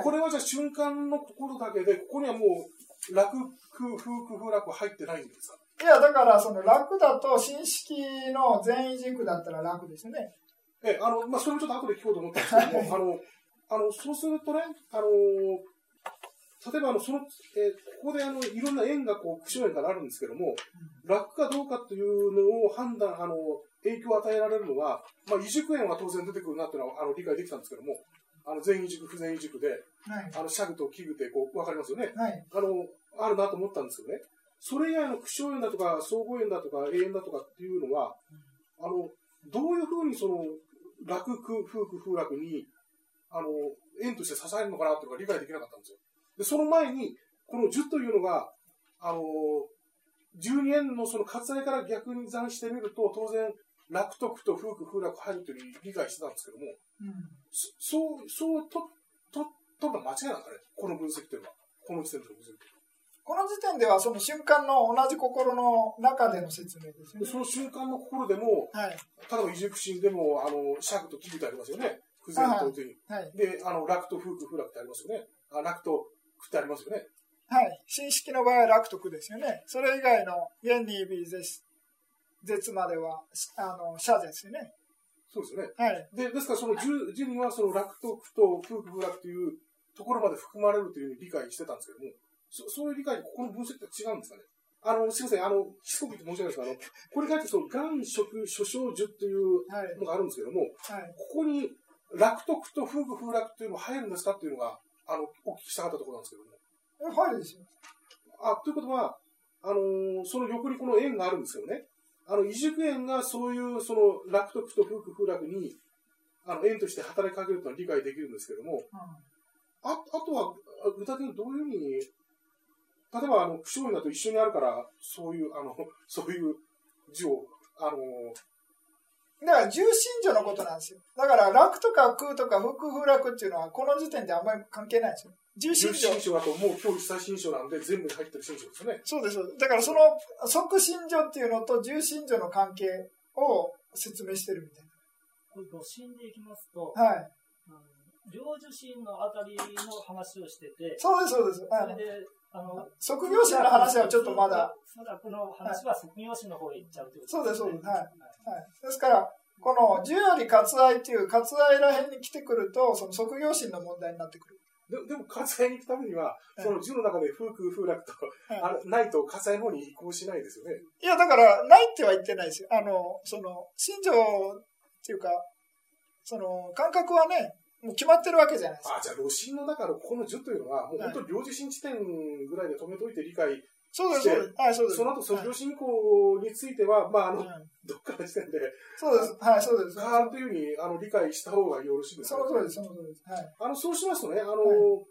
Speaker 2: これはじゃあ瞬間の心だけで、ここにはもう、楽、空、風、空、風楽入ってないんですか？
Speaker 1: いや、だからその楽だと、新式の全位軸だったら楽ですね。
Speaker 2: え、あの、まあ、それもちょっと後で聞こうと思ったんですけども、あの、あの、そうするとね、あの、例えばあの、その、えー、ここであの、いろんな円がこう、苦笑円からあるんですけども、楽かどうかというのを判断、あの、影響を与えられるのは、まあ、異軸円は当然出てくるなっていうのは、あの、理解できたんですけども、あの、全位軸、不全位軸で、
Speaker 1: はい、
Speaker 2: あの、シャグと器具でこう、わかりますよね。
Speaker 1: はい、
Speaker 2: あの、あるなと思ったんですけどね。それ以外の苦笑炎だとか、総合炎だとか、永遠だとかっていうのは、あの、どういうふうにその、楽空、風空、風楽に、あの、縁として支えるのかなっていうのが理解できなかったんですよ。で、その前に、この10というのが、あの、12円のその割愛から逆に算してみると、当然、楽徳と風空、風楽入るという理解してたんですけども、
Speaker 1: うん、
Speaker 2: そう、そうと、と、とるの間違いなんだね？この分析というのは。この時点での分析。
Speaker 1: この時点ではその瞬間の同じ心の中での説明ですね。
Speaker 2: その瞬間の心でも、
Speaker 1: はい、
Speaker 2: 例えば異熟心でも、あの、尺と器具ってありますよね。不全と全、
Speaker 1: はい、
Speaker 2: で、あの、楽と風空、不楽ってありますよね。あ楽と苦ってありますよね。
Speaker 1: はい。新式の場合は楽と苦ですよね。それ以外の、ゲンニービー絶、絶までは、あの、シャですよね。
Speaker 2: そうですよね。
Speaker 1: はい。
Speaker 2: で、ですからその十十にはその楽と苦と風空、不楽というところまで含まれるというふうに理解してたんですけども、そそういう理解ここの分析と違うんですかね？あの、すみません、あの、しつこく言って申し訳ないですが、あの、これ書いてその、がん、食、諸症樹っていうのがあるんですけども、
Speaker 1: はい、
Speaker 2: ここに、楽徳と風具風楽っていうのは入るんですか？っていうのが、あの、お聞きしたかったところなんですけども。
Speaker 1: え入るでしょ。
Speaker 2: あ、ということは、あのーその横にこの円があるんですけどね。あの、異熟円がそういう、その、楽徳と風具風楽に、あの、円として働きかけるというのは理解できるんですけども、
Speaker 1: う
Speaker 2: ああとは、あ具体的にどういうふうに、例えば、あの、不祥事だと一緒にあるから、そういう、あの、そういう字を、あの、
Speaker 1: ん。だから、重心女のことなんですよ。だから、楽とか空とか福風楽っていうのは、この時点であんまり関係ないんですよ。重心
Speaker 2: 重
Speaker 1: 女。
Speaker 2: 心書だともう今日一切新書なんで全部に入ってる新書ですよね。
Speaker 1: そうです。だから、その、即心女っていうのと重心女の関係を説明してるみたい
Speaker 3: これ、土心でいきますと、
Speaker 1: な。はい。
Speaker 3: あの領受心のあたりの話をしてて、
Speaker 1: そうです、そうです。はい。
Speaker 3: それで、あの、
Speaker 1: 即業心の話はちょっとまだ。
Speaker 3: そらくの話は即業心の方へ行っちゃうという
Speaker 1: そうですそうですはい
Speaker 3: はい
Speaker 1: はい、ですから、この10より割愛っていう割愛らへんに来てくると、その即業心の問題になってくる。
Speaker 2: ででも、火災に行くためには、その字の中で風空風楽と、
Speaker 1: はい
Speaker 2: あれないと火災の方に移行しないですよね。
Speaker 1: いや、だから、ないっては言ってないですよ。あの、その、心情っていうか、その、感覚はね、もう決まってるわけじゃないですか。
Speaker 2: あ、じゃあ、露心の中のここの10というのは、もう本当に領事心地点ぐらいで止めといて理解、
Speaker 1: そうです、そうです。はい、そうです。
Speaker 2: その後卒
Speaker 1: はい
Speaker 2: 業進行については、まあ、あの、
Speaker 1: うん
Speaker 2: どっかの時点で、
Speaker 1: そうです。はい、そうです。
Speaker 2: 変わるというふうにあの理解した方がよろしいですか？
Speaker 1: その通りです、その通りです。はい。
Speaker 2: あの、そうしますとね、あの、
Speaker 1: はい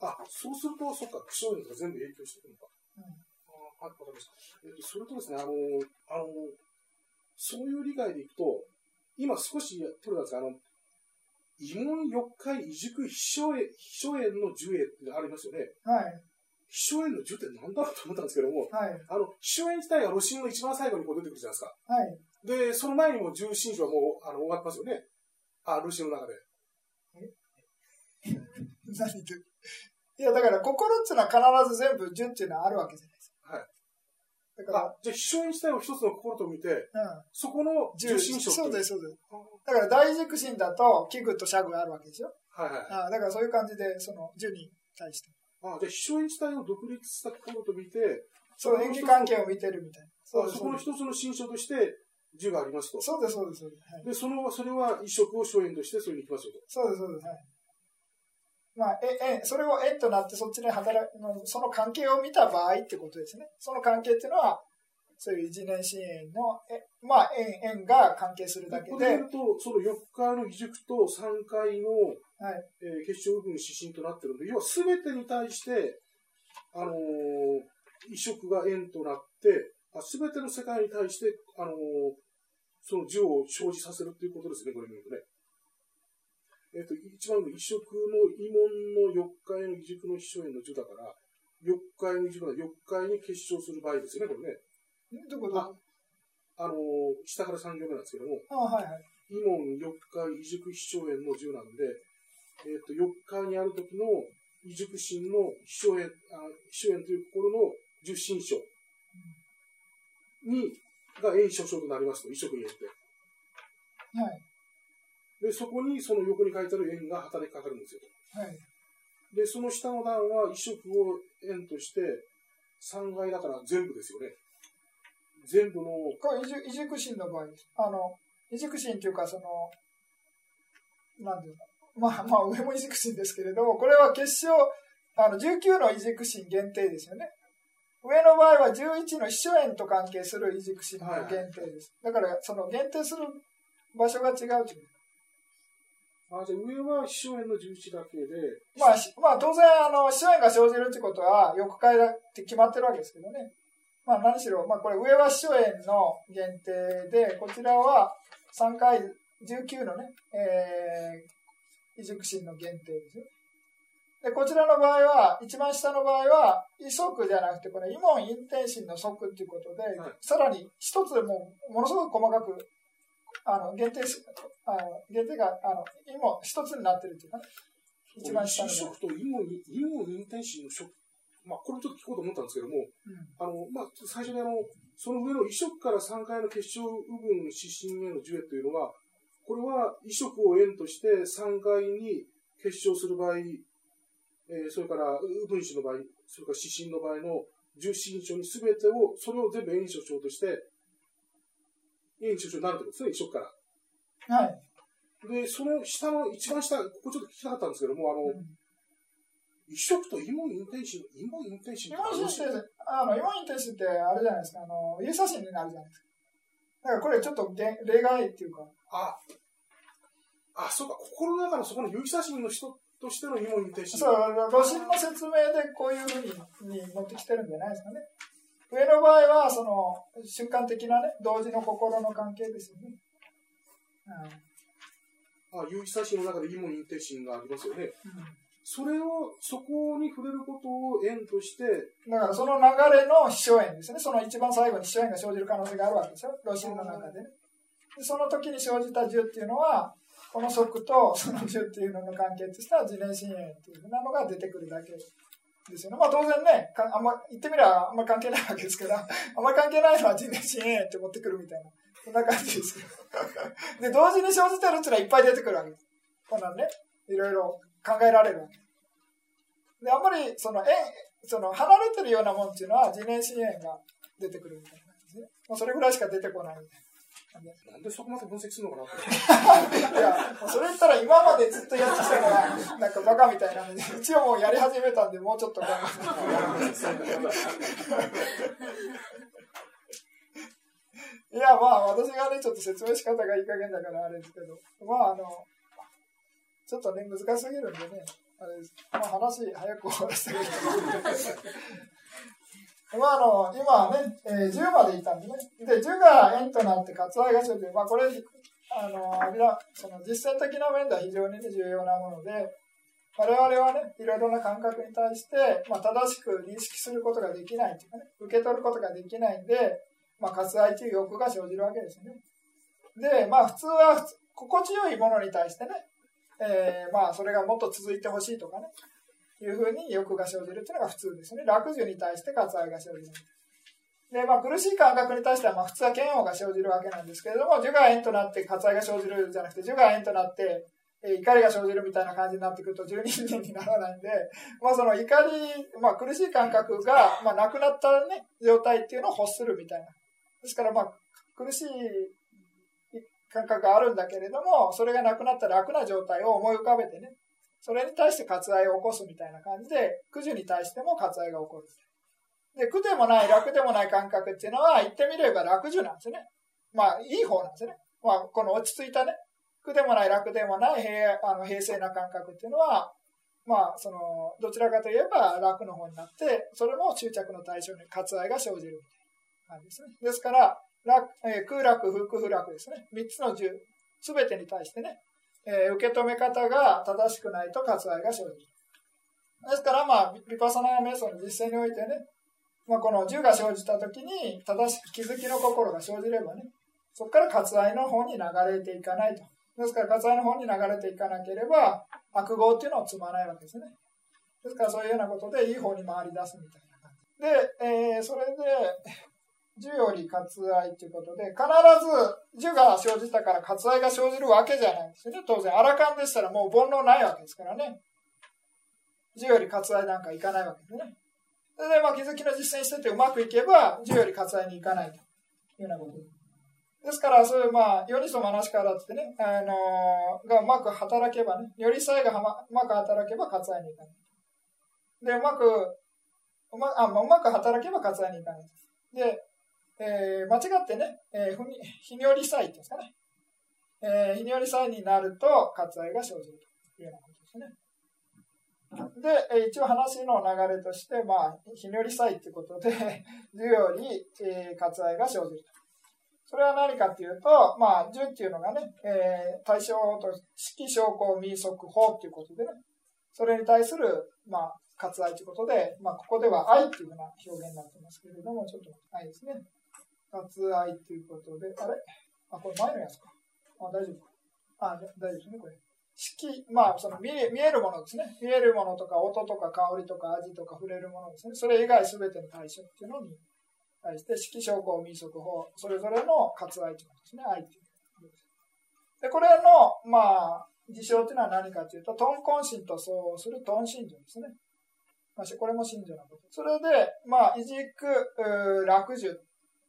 Speaker 2: あ、そうすると、そっか、気象円とか全部影響してくるのか。
Speaker 1: うん
Speaker 2: あはい、わかりました。えっと、それとですね、あの、あの、そういう理解でいくと、今少し取れたんですが、あの、異門四回異熟秘書円、秘書円の樹影ってありますよね。
Speaker 1: はい。
Speaker 2: 秘書円の樹って何だろうと思ったんですけども、
Speaker 1: はい。
Speaker 2: あの、秘書円自体は露心の一番最後にこう出てくるじゃないですか。
Speaker 1: はい。
Speaker 2: で、その前にも重心書はもう、あの、終わってますよね。あ、露心の中で。
Speaker 1: 何言ってるいや、だから、心っていうのは必ず全部10っていうのはあるわけです。だから、
Speaker 2: あ、じゃあ、秘書円自体を一つの心と見て、
Speaker 1: うん。
Speaker 2: そこの重心書
Speaker 1: そうです、そうです。だから大軸心だと器具と社具があるわけでしょ？
Speaker 2: はいはい。
Speaker 1: あだからそういう感じで、その10に対して。
Speaker 2: あ、じゃあ、秘書円自体を独立した心と見て、
Speaker 1: その演技関係を見てるみたいな。
Speaker 2: そ
Speaker 1: そうそ。
Speaker 2: この一つの心象として、樹がありますと。
Speaker 1: そうです、そうです。はい
Speaker 2: で、その、それは一色を書円としてそれに行きますよと。
Speaker 1: そうです、そうです。はい。まあ、え、え、それを円となってそっちに働くの、その関係を見た場合ってことですね。その関係っていうのは、そういう一年支援の、え、まあ、円、円が関係するだけで、
Speaker 2: これで言うと、その4日の義塾と3回の、
Speaker 1: はい。
Speaker 2: えー結晶部分指針となってるので、要は全てに対して、あのー移植が円となって、あ全ての世界に対して、あのーその樹を生じさせるということですね、これ見るとね。えっ、と、一番の移植の異門の4回の義塾の秘書円の樹だから、4回の義塾が4回に結晶する場合ですよね、これね。
Speaker 1: どこと？
Speaker 2: ああのー下から3行目なんですけども、
Speaker 1: あはいはい。
Speaker 2: イモン四日異熟秘書園の10なんで、えっ、と、四日にある時の異熟心の秘書園、あ秘書園というところの十神書に、が円書書となりますと、異色によって。
Speaker 1: はい。
Speaker 2: で、そこにその横に書いてある円が働きかかるんですよ。
Speaker 1: はい。
Speaker 2: で、その下の段は異色を円として、3階だから全部ですよね。全部の、
Speaker 1: これ、異軸心の場合です。あの、異軸心っていうか、その、なんていうの、まあ、まあ、上も異軸心ですけれども、これは結晶、あの、19の異軸心限定ですよね。上の場合は11の秘書円と関係する異軸心の限定です。だから、その限定する場所が違うという。
Speaker 2: あ、じゃあ上は秘書園の11だけで、
Speaker 1: まあ、しまあ、当然、あの、秘書円が生じるってことは、翌回だって決まってるわけですけどね。まあ、何しろ、まあ、これ上は秘書円の限定で、こちらは3回、19のね、えー、異熟心の限定ですよ。で、こちらの場合は、一番下の場合は、異足じゃなくて、これ、異門陰天心の足っていうことで、
Speaker 2: はい
Speaker 1: さらに一つもう、ものすごく細かく、あの、限定し、あの、限定が、あの、異門一つになってるっていうかね。一番下の
Speaker 2: 異
Speaker 1: 場合。
Speaker 2: 色とイモに、イモ認定心の食、まあ、これちょっと聞こうと思ったんですけども、
Speaker 1: うん
Speaker 2: あの、まあ、最初にあの、その上の移植から3回の結晶部分指針へのジュエというのは、これは移植を円として3回に結晶する場合、えーそれから、分子の場合、それから指針の場合の重心書に全てを、それを全部円所長として、円所長になるとですね、移植から。
Speaker 1: はい。
Speaker 2: で、その下の、一番下、ここちょっと聞きたかったんですけども、あの、
Speaker 1: うん
Speaker 2: 移植とイモインテンシン、イモインテンシン
Speaker 1: イモインテンシンって、あの、イモインテンシンってあれじゃないですか、あの、有写真になるじゃないですか。だからこれちょっとげ例外っていうか、
Speaker 2: あ、あ、そうか、心の中のそこの有機写真の人としてのイモインテンシン。
Speaker 1: そう、露心の説明でこういうふうにに持ってきてるんじゃないですかね。上の場合は、その、瞬間的なね、同時の心の関係ですよね。
Speaker 2: あ、有機写真の中でイモインテンシンがありますよね。
Speaker 1: うん
Speaker 2: それを、そこに触れることを縁として、
Speaker 1: だからその流れの秘書縁ですね。その一番最後に秘書縁が生じる可能性があるわけですよ。露心の中でね。でその時に生じた樹っていうのは、この則とその樹っていうのの関係としては自然心縁っていうふうなのが出てくるだけですですよね。まあ当然ね、あんま言ってみればあんま関係ないわけですけど、あんま関係ないのは自然心縁って持ってくるみたいな、そんな感じですよ。で、同時に生じてるっていうのはいっぱい出てくるわけです。こんなんね、いろいろ考えられるわけで、あんまりその縁、その離れてるようなもんっていうのは自然心縁が出てくるみたいな感じですね。もうそれぐらいしか出てこないみたいな。
Speaker 2: なんでそこまで分析するのかなって。
Speaker 1: いや、それ言ったら今までずっとやってきたから、なんかバカみたいなんで、一応もうやり始めたんで、もうちょっと頑張って。いや、まあ、私がね、ちょっと説明仕方がいい加減だからあれですけど、まあ、あの、ちょっとね、難しすぎるんでね、あれ。まあ、話、早く終わらせてください。まあ、あの、今はね、えー、10までいたんでね。で、10が円となって割愛が生じる。まあ、これ、あの、その実践的な面では非常に、重要なもので、我々はね、いろいろな感覚に対して、まあ、正しく認識することができないというかね、受け取ることができないんで、まあ、割愛という欲が生じるわけですね。で、まあ、普通は、心地よいものに対してね、えー、まあ、それがもっと続いてほしいとかね、いうふうに欲が生じるっていうのが普通ですね。楽樹に対して割愛が生じる。で、まあ、苦しい感覚に対しては、まあ、普通は嫌悪が生じるわけなんですけれども、樹が縁となって割愛が生じるじゃなくて、樹が縁となって、え、怒りが生じるみたいな感じになってくると、十人にならないんで、まあ、その怒り、まあ、苦しい感覚が、まあ、なくなったね、状態っていうのを欲するみたいな。ですから、まあ、苦しい感覚があるんだけれども、それがなくなった楽な状態を思い浮かべてね、それに対して割愛を起こすみたいな感じで、苦樹に対しても割愛が起こる。で、苦でもない、楽でもない感覚っていうのは、言ってみれば楽樹なんですね。まあ、いい方なんですね。まあ、この落ち着いたね、苦でもない、楽でもない平あの平静な感覚っていうのは、まあ、その、どちらかといえば楽の方になって、それも執着の対象に割愛が生じるみたいな感じですね。ですから、楽えー、空楽、不不楽ですね。三つの十、すべてに対してね、えー、受け止め方が正しくないと割愛が生じる。ですから、まあ、リパサナー瞑想の実践においてね、まあ、この10が生じたときに、正しく気づきの心が生じればね、そこから割愛の方に流れていかないと。ですから、割愛の方に流れていかなければ、悪号っていうのを積まないわけですね。ですから、そういうようなことで、いい方に回り出すみたいな感じ。で、えー、それで、樹より割愛ということで、必ず樹が生じたから割愛が生じるわけじゃないんですよね。当然、アラカンでしたらもう煩悩ないわけですからね。樹より割愛なんかいかないわけですね。それで、まあ、気づきの実践しててうまくいけば、樹より割愛にいかないというようなことです。ですから、そういう、まあ、よりその話からってね、あのー、がうまく働けばね、よりさえがうまく働けば割愛にいかない。で、うまく、うまあ、まあ、うまく働けば割愛にいかない。で、えー、間違ってね、えー、ひにょり祭っていうんですかね。えー、ひにょり祭になると割愛が生じるというようなことですね。で、一応話の流れとして、まあ、ひにょり祭ってことで、樹より、えー、割愛が生じると。それは何かっていうと、まあ、樹っていうのがね、えー、対象と、式証拠民則法っていうことでね、それに対する、まあ、割愛ということで、まあ、ここでは愛っていうふうな表現になってますけれども、ちょっと愛ですね。割愛ということで、あれ？あ、これ前のやつか。あ、大丈夫か。あ、大丈夫ですね、これ。式、まあ、その見え見えるものですね。見えるものとか、音とか、香りとか、味とか、触れるものですね。それ以外すべての対象っていうのに対して、式、証拠、民則法、それぞれの割愛ということですね。愛っていうことで、これの、まあ、事象っていうのは何かというと、トンコン心と相応するトン心情ですね。まあ、これも心情のこと。それで、まあ、いじく、落樹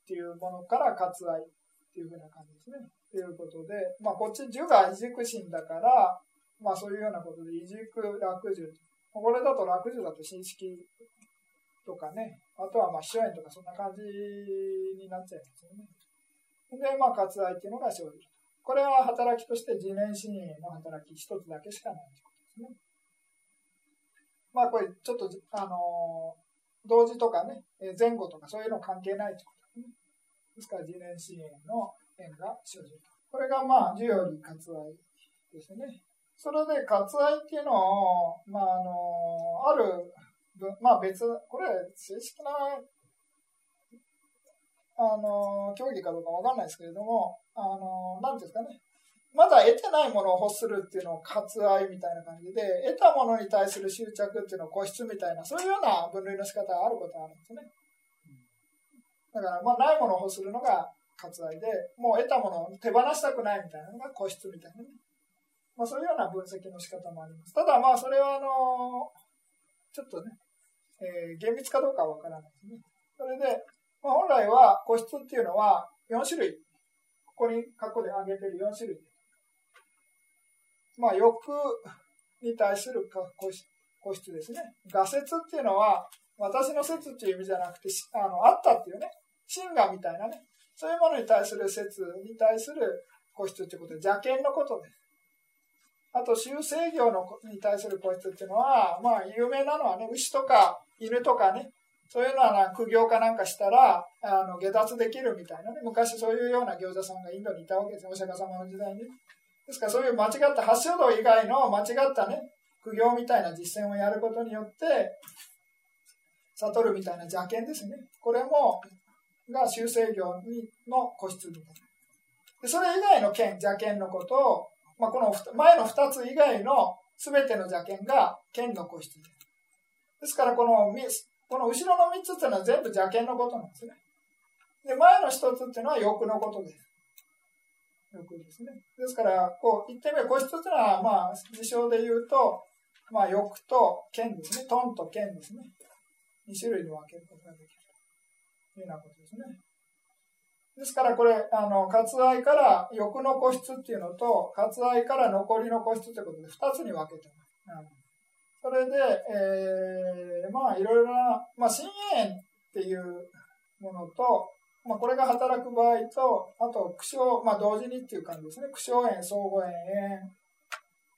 Speaker 1: っていうものから割愛っていうふうな感じですね。ということで、まあ、こっち樹が異軸心だから、まあ、そういうようなことで、異軸落樹。これだと落樹だと新式とかね、あとはまあ、秘書園とかそんな感じになっちゃいますよね。で、まあ、割愛っていうのが生じる。これは働きとして自然心の働き一つだけしかないということですね。まあ、これちょっと、あの同時とかね、前後とかそういうの関係ないというこです。から、自然支援の縁が生じると。これがまあ、授与に割愛ですね。それで割愛っていうのを、まあ、あのある、まあ別、これ正式な、あの競技かどうかわかんないですけれども、あのなんていうんですかね。まだ得てないものを欲するっていうのを割愛みたいな感じで、得たものに対する執着っていうのを固執みたいな、そういうような分類の仕方があることがあるんですね。だから、まあ、ないものを欲するのが割愛で、もう得たものを手放したくないみたいなのが固執みたいなね。まあ、そういうような分析の仕方もあります。ただ、まあ、それは、あのちょっとね、えー、厳密かどうかはわからないですね。それで、まあ、本来は個室っていうのは4種類。ここに過去で挙げてる4種類。まあ、欲に対する個室ですね。画説っていうのは、私の説っていう意味じゃなくて、あの、あったっていうね、真我みたいなね、そういうものに対する説に対する個室っていうこと。で、邪見のことです。あと、修正業のに対する個室っていうのは、まあ、有名なのはね、牛とか犬とかね、そういうのはな苦行かなんかしたら、あの、下脱できるみたいなね、昔そういうような行者さんがインドにいたわけですお釈迦様の時代に。ですからそういう間違った発祥道以外の間違ったね、苦行みたいな実践をやることによって、悟るみたいな邪見ですね。これも、が修正業にの個室みたいな。でそれ以外の剣、邪見のことを、まあ、この前の2つ以外の全ての邪見が剣の個室です。ですからこの、この後ろの3つっていうのは全部邪見のことなんですね。で、前の1つっていうのは欲のことです。欲ですね。ですから、こう、言ってみれば、個室っていうのは、まあ、事象で言うと、まあ、欲と剣ですね。トンと剣ですね。2種類に分けることができる。というようなことですね。ですから、これ、あの、割愛から欲の個室っていうのと、割愛から残りの個室ということで、2つに分けてます。うん、それで、えー、まあ、いろいろな、まあ、深淵っていうものと、まあ、これが働く場合と、あと、苦笑、まあ、同時にっていう感じですね。苦笑炎、相互炎、炎、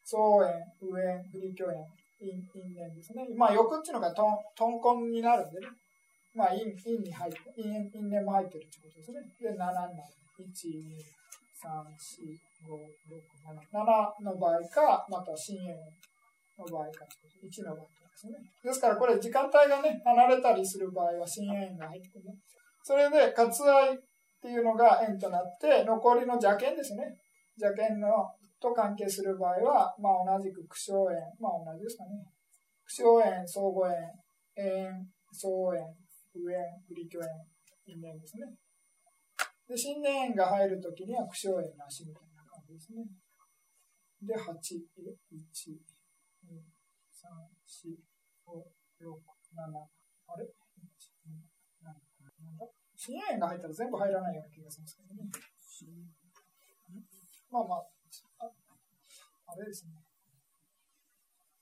Speaker 1: 相炎、右炎、不利虚炎、因因縁ですね。まあ、欲っていうのがトントンコンになるんでね。まあ、因、因に入って、因、因縁も入ってるってことですね。で、7になる。1、2、3、4、5、6、7。7の場合か、また深淵の場合か、1の場合かですね。ですから、これ、時間帯がね、離れたりする場合は深淵が入ってね。それで、割愛っていうのが円となって、残りの邪剣ですね。邪剣のと関係する場合は、まあ、同じく苦笑円、まあ同じですかね。苦笑円、相互円、円、相円、右円、不利虚円、因縁ですね。で、新年円が入るときには苦笑円なしみたいな感じですね。で、8、1、2、3、4、5、6、7、あれ？新円が入ったら全部入らないような気がするんですけどね。まあまあ、あれですね。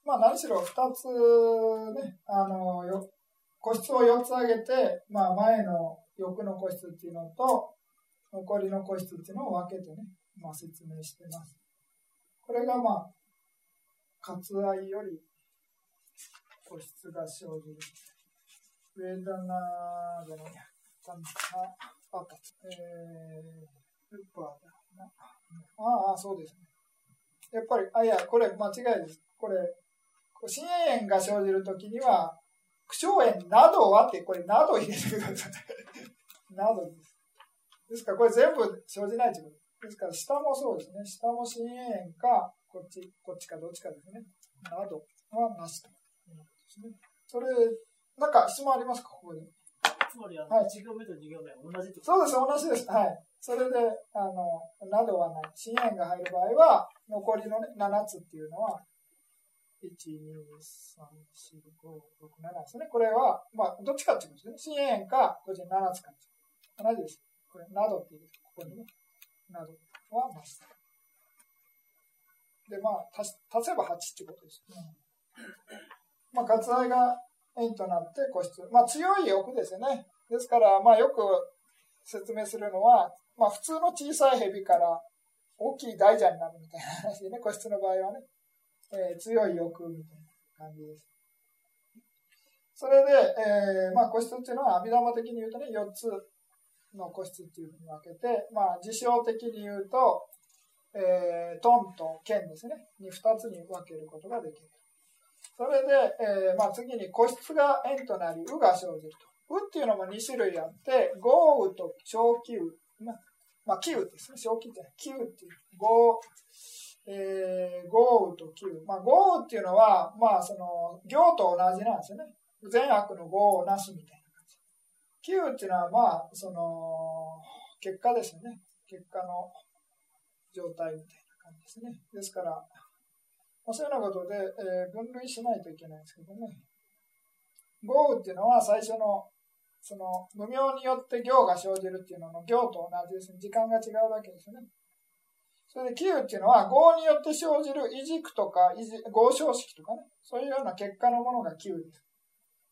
Speaker 1: まあ何しろ2つね、あの、よ個室を4つ上げて、まあ前の欲の個室っていうのと、残りの個室っていうのを分けてね、まあ説明してます。これがまあ、割愛より個室が生じる。ウェダナードのタンパパ、えー、ルパーだな。ああ、そうですね。やっぱり、あ、いや、これ間違いです。これ、心炎が生じるときには、苦笑炎などはって、これなど入れてください。などです。ですから、これ全部生じないということ。ですから、下もそうですね。下も心炎か、こっち、こっちかどっちかですね。などはなしと。ですね。それ、なんか質問ありますか？ここに。
Speaker 3: つまり、あの、はい、1行目と2行目は同じ
Speaker 1: そうです、同じです。はい。それで、あの、などはない。深淵が入る場合は、残りの、ね、7つっていうのは、1、2、3、4、5、6、7ですね。これは、まあ、どっちかっていうことですね。深淵か、こっち7つか。同じです。これ、などっていう、ここにね、など。はマスター。で、まあ、足せば8ってことです。うん、まあ、割愛が円となって個室。まあ、強い欲ですよね。ですから、まあ、よく説明するのは、まあ、普通の小さい蛇から大きい大蛇になるみたいな話でね、個室の場合はね、えー、強い欲みたいな感じです。それで、えー、まあ、個室っていうのは、阿弥陀的に言うとね、4つの個室っていうふうに分けて、まあ、事象的に言うと、えー、トンと剣ですね、に2つに分けることができる。それで、えー、まあ、次に個室が円となり、うが生じると。うっていうのも2種類あって、豪雨と小気雨。まあ、気雨ですね。小気って気雨っていう。豪、えー、豪雨と気雨。まあ、豪雨っていうのは、まあ、その、行と同じなんですよね。善悪の業をなすみたいな感じ。気雨っていうのは、まあ、その、結果ですよね。結果の状態みたいな感じですね。ですから、まあ、そういうようなことで、えー、分類しないといけないんですけどね。豪雨っていうのは最初のその無明によって行が生じるっていうのの行と同じですね。時間が違うわけですね。それで、気っていうのは、業によって生じる異軸とか、合唱式とかね、そういうような結果のものが気です。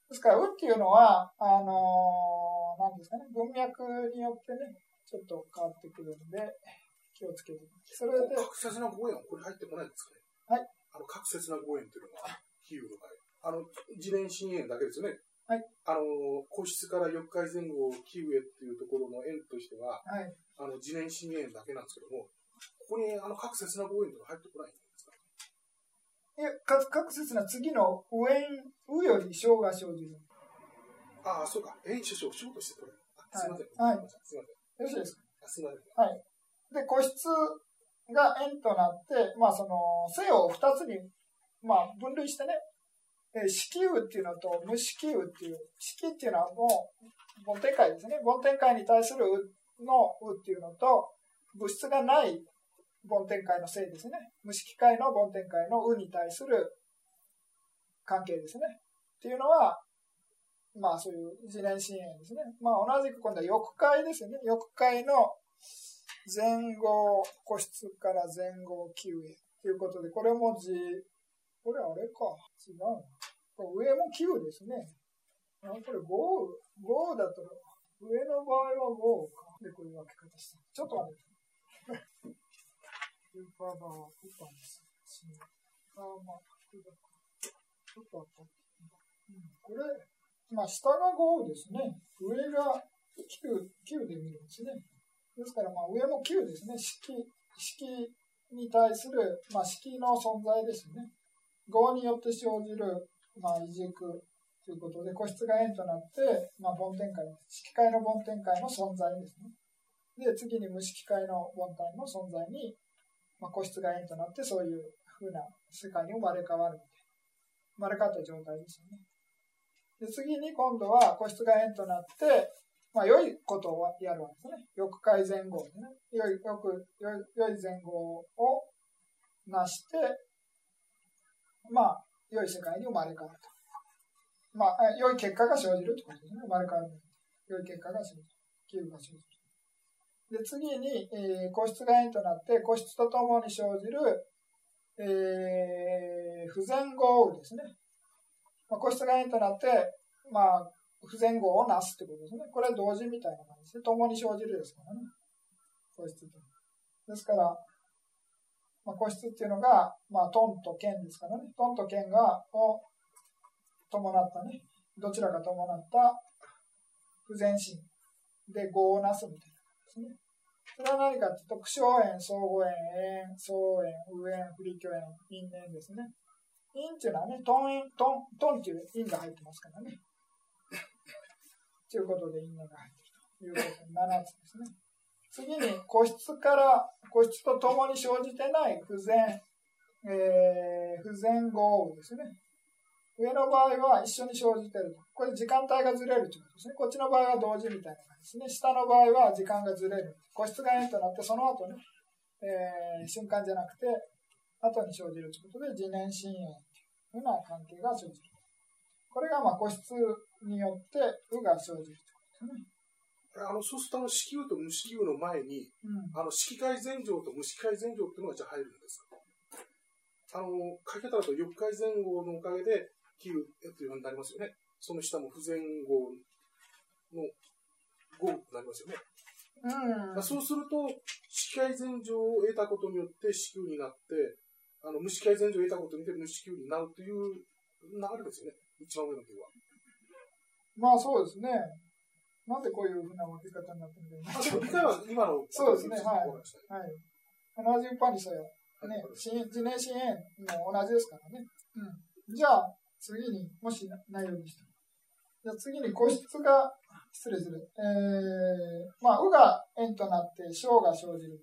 Speaker 1: ですから、うっていうのは、あのー、なんですかね、文脈によってね、ちょっと変わってくるんで、気をつけて
Speaker 2: それで。確説な語縁これ入ってこないんですか
Speaker 1: ねはい。
Speaker 2: あの、確説な語縁っていうのは、比喩の場合。あの、自然深淵だけですよね。
Speaker 1: はい、
Speaker 2: あの個室から四日前後木植えっていうところの縁としては、
Speaker 1: はい、
Speaker 2: あの自然深淵だけなんですけども、ここにあの各節な語縁とか入ってこないんですか？
Speaker 1: いや、各節な次の上縁、うより小が生じる。
Speaker 2: ああ、そうか。縁首相、小として取れる。すみません。
Speaker 1: はい。す
Speaker 2: みま
Speaker 1: せん。よろしいですか？
Speaker 2: すみません。
Speaker 1: はい。で、個室が円となって、まあその、性を二つに、まあ分類してね、え式雨っていうのと無式雨っていう、式っていうのはもう、梵天界ですね。梵天界に対するうのうっていうのと、物質がない梵天界の性ですね。無色界の梵天界のうに対する関係ですね。っていうのは、まあそういう自然深淵ですね。まあ同じく今度は欲界ですよね。欲界の前後個室から前後球へということで、これも字これあれか。違う上も9ですね。あこれ5、5だと、上の場合は5か。で、こういう分け方した。ちょっと待って。スーパーバーを打ったんです。あまあ、ちょっとあった。うん、これ、まあ、下が5ですね。上が9、9で見るんですね。ですから、まあ、上も9ですね。式、式に対する、まあ、式の存在ですね。業によって生じる、まあ、異軸ということで、個室が円となって、まあ、梵天界、色界の梵天界の存在ですね。で、次に無色界の梵体の存在に、まあ、個室が円となって、そういうふうな世界に生まれ変わるみたいな。生まれ変わった状態ですよね。で、次に今度は個室が円となって、まあ、良いことをやるわけですね。欲界前後でね。良い、よく、良い良い前後をなして、まあ、良い世界に生まれ変わると。まあ、良い結果が生じるということですね。生まれ変わる。良い結果が生じる。気分が生じる。で、次に、えー、個室が円となって、個室とともに生じる、えー、不全合ですね。まあ、個室が円となって、まあ、不全合をなすということですね。これは同時みたいな感じで、共に生じるですからね。個室と。ですから、まあ、個室っていうのが、まあ、トンと剣ですからね、トンと剣が、を伴ったね、どちらか伴った不全心で業をなすみたいな感じですね。それは何かっていうと、苦笑縁、相互縁、縁、相縁、右縁、不利虚縁、因縁ですね。因っていうのはね、トン因、トン、トンっていう因が入ってますからね。ということで因縁が入っているということで、7つですね。次に個室から個室とともに生じてない不全、えー、不全豪雨ですね。上の場合は一緒に生じてると。これ時間帯がずれるということですね。こっちの場合は同時みたいな感じですね。下の場合は時間がずれる。個室が円となって、その後ね、えー、瞬間じゃなくて、後に生じるということで、自年深淵というような関係が生じる。これがまあ個室によって、うが生じるということですね。
Speaker 2: あの、そうすると、あの、子宮と無子宮の前に、
Speaker 1: うん。
Speaker 2: あの、色界前上と無色界前上っていうのがじゃあ入るんですかあの、書き方だと、欲界前後のおかげで、気流っていうふうになりますよね。その下も不全後の豪雨になりますよね。
Speaker 1: うん。
Speaker 2: そうすると、色界前上を得たことによって子宮になって、あの、無色界前上を得たことによって無子宮になるという流れですよね。一番上の球は。
Speaker 1: まあそうですね。なんでこういうふうな分け方になってるんだ
Speaker 2: あ、でも理解は今の。
Speaker 1: そうですねはいはい。同じパニサよ。ね
Speaker 2: はい、
Speaker 1: 自然支援も同じですからね。うん。じゃあ、次に、もしないようにしたら。じゃあ次に個室が、失礼する。えー、まあ、うが円となって小が生じる。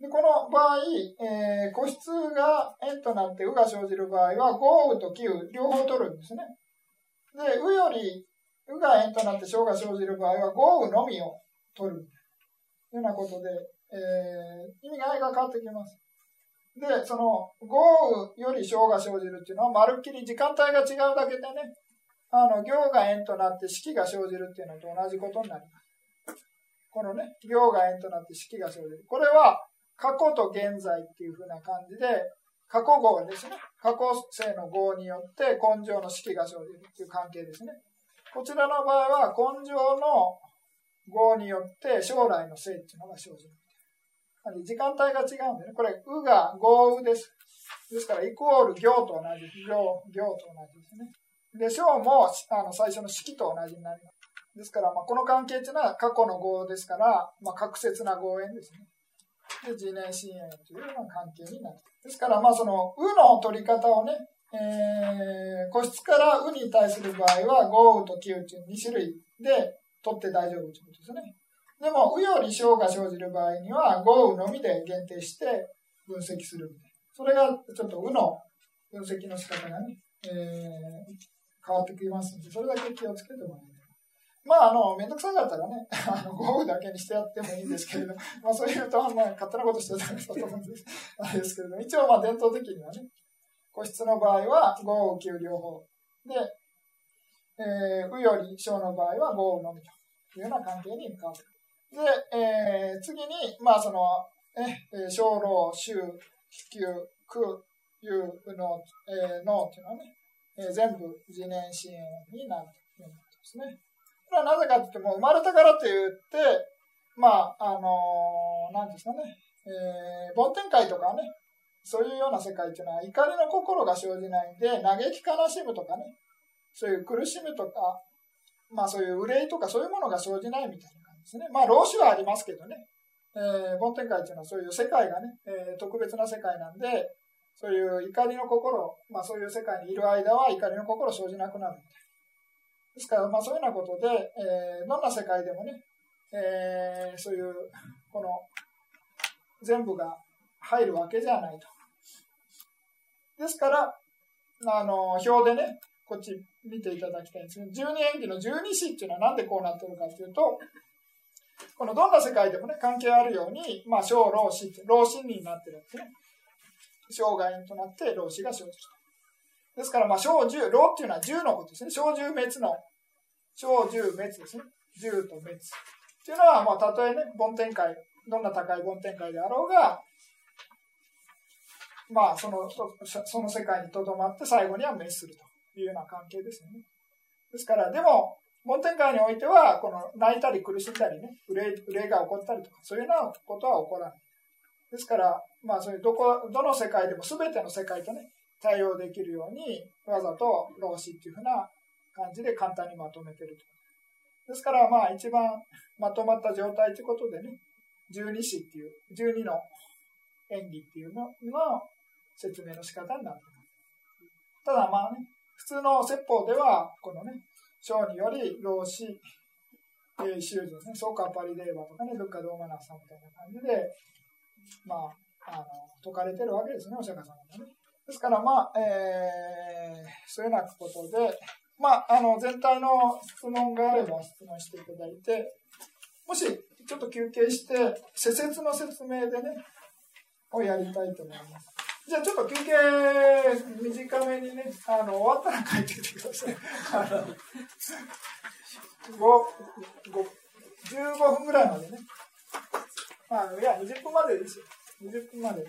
Speaker 1: で、この場合、えー、個室が円となってうが生じる場合は、豪雨と気雨両方取るんですね。で、うよりうが円となって小が生じる場合は、豪雨のみを取る。というようなことで、えー、意味が変わってきます。で、その、豪雨より小が生じるっていうのは、まるっきり時間帯が違うだけでね、あの、行が円となって式が生じるっていうのと同じことになります。このね、行が円となって式が生じる。これは、過去と現在っていう風な感じで、過去号ですね。過去性の号によって根性の式が生じるっていう関係ですね。こちらの場合は、根性の号によって将来の性っていうのが生じる。時間帯が違うんでね。これ、うが豪雨です。ですから、イコール行と同じ。行、行と同じですね。で、小もあの最初の式と同じになります。ですから、まあ、この関係っていうのは過去の語ですから、まあ、確説な語縁ですね。で、自年親縁というような関係になる。ですから、まあ、その、うの取り方をね、え、個室からうに対する場合は、豪雨と気雨という2種類で取って大丈夫ということですね。でも、うより小が生じる場合には、豪雨のみで限定して分析する。それがちょっとうの分析の仕方がね、えー、変わってきますので、それだけ気をつけてもらえまあ、あの、めんどくさかったらね、あの、豪雨だけにしてやってもいいんですけれど、まあ、そういうと、まあ、勝手なことしてたんだと思うんです。あ れですけれど、一応、まあ、伝統的にはね、個室の場合は、豪雨、急両方。で、えー、雨より小の場合は豪雨のみというような関係に変わる。で、えー、次に、まあ、その、え、小老、衆、気球、空、有、の、えー、脳っていうのはね、えー、全部自年支援になるということですね。これはなぜかというと、も生まれたからと言って、まあ、あのー、なんですかね、えー、梵天界とかね、そういうような世界っていうのは怒りの心が生じないんで、嘆き悲しむとかね、そういう苦しむとか、まあそういう憂いとかそういうものが生じないみたいな感じですね。まあ老子はありますけどね、えー、梵天界っていうのはそういう世界がね、えー、特別な世界なんで、そういう怒りの心、まあそういう世界にいる間は怒りの心生じなくなるみたいな。ですから、まあそういうようなことで、えー、どんな世界でもね、えー、そういう、この、全部が入るわけじゃないと。ですから、あの、表でね、こっち見ていただきたいんですけど、十二演技の十二支っていうのはなんでこうなってるかっていうと、このどんな世界でもね、関係あるように、まあ、小老子って、老子になってるんですね。生涯となって老子が生じると。ですから、まあ、小十、老っていうのは十のことですね。小十滅の、小十滅ですね。十と滅。っていうのは、まあ、たとえね、梵天界、どんな高い梵天界であろうが、まあ、その、その世界にとどまって最後には滅するというような関係ですよね。ですから、でも、梵天界においては、この泣いたり苦しんだりね、憂い憂いが起こったりとか、そういうようなことは起こらない。ですから、まあ、そういうどこ、どの世界でも全ての世界とね、対応できるように、わざと老子っていうふうな感じで簡単にまとめてると。ですから、まあ、一番まとまった状態ということでね、十二支っていう、十二の演技っていうのの説明の仕方になってます。ただまあね、普通の説法では、このね、章により老子、えー、修図ね、ソカパリデーバとかね、ルッカドーマナさんみたいな感じで、まあ、あの、説かれてるわけですね、お釈迦様がね。ですからまあ、えー、そういうようなことで、まあ、あの、全体の質問があれば質問していただいて、もし、ちょっと休憩して、施設の説明でね、をやりたいと思います。じゃあちょっと休憩短めにね、あの、終わったら帰ってきてください。15分ぐらいまでね。まあ、いや、20分までですよ。20分まで。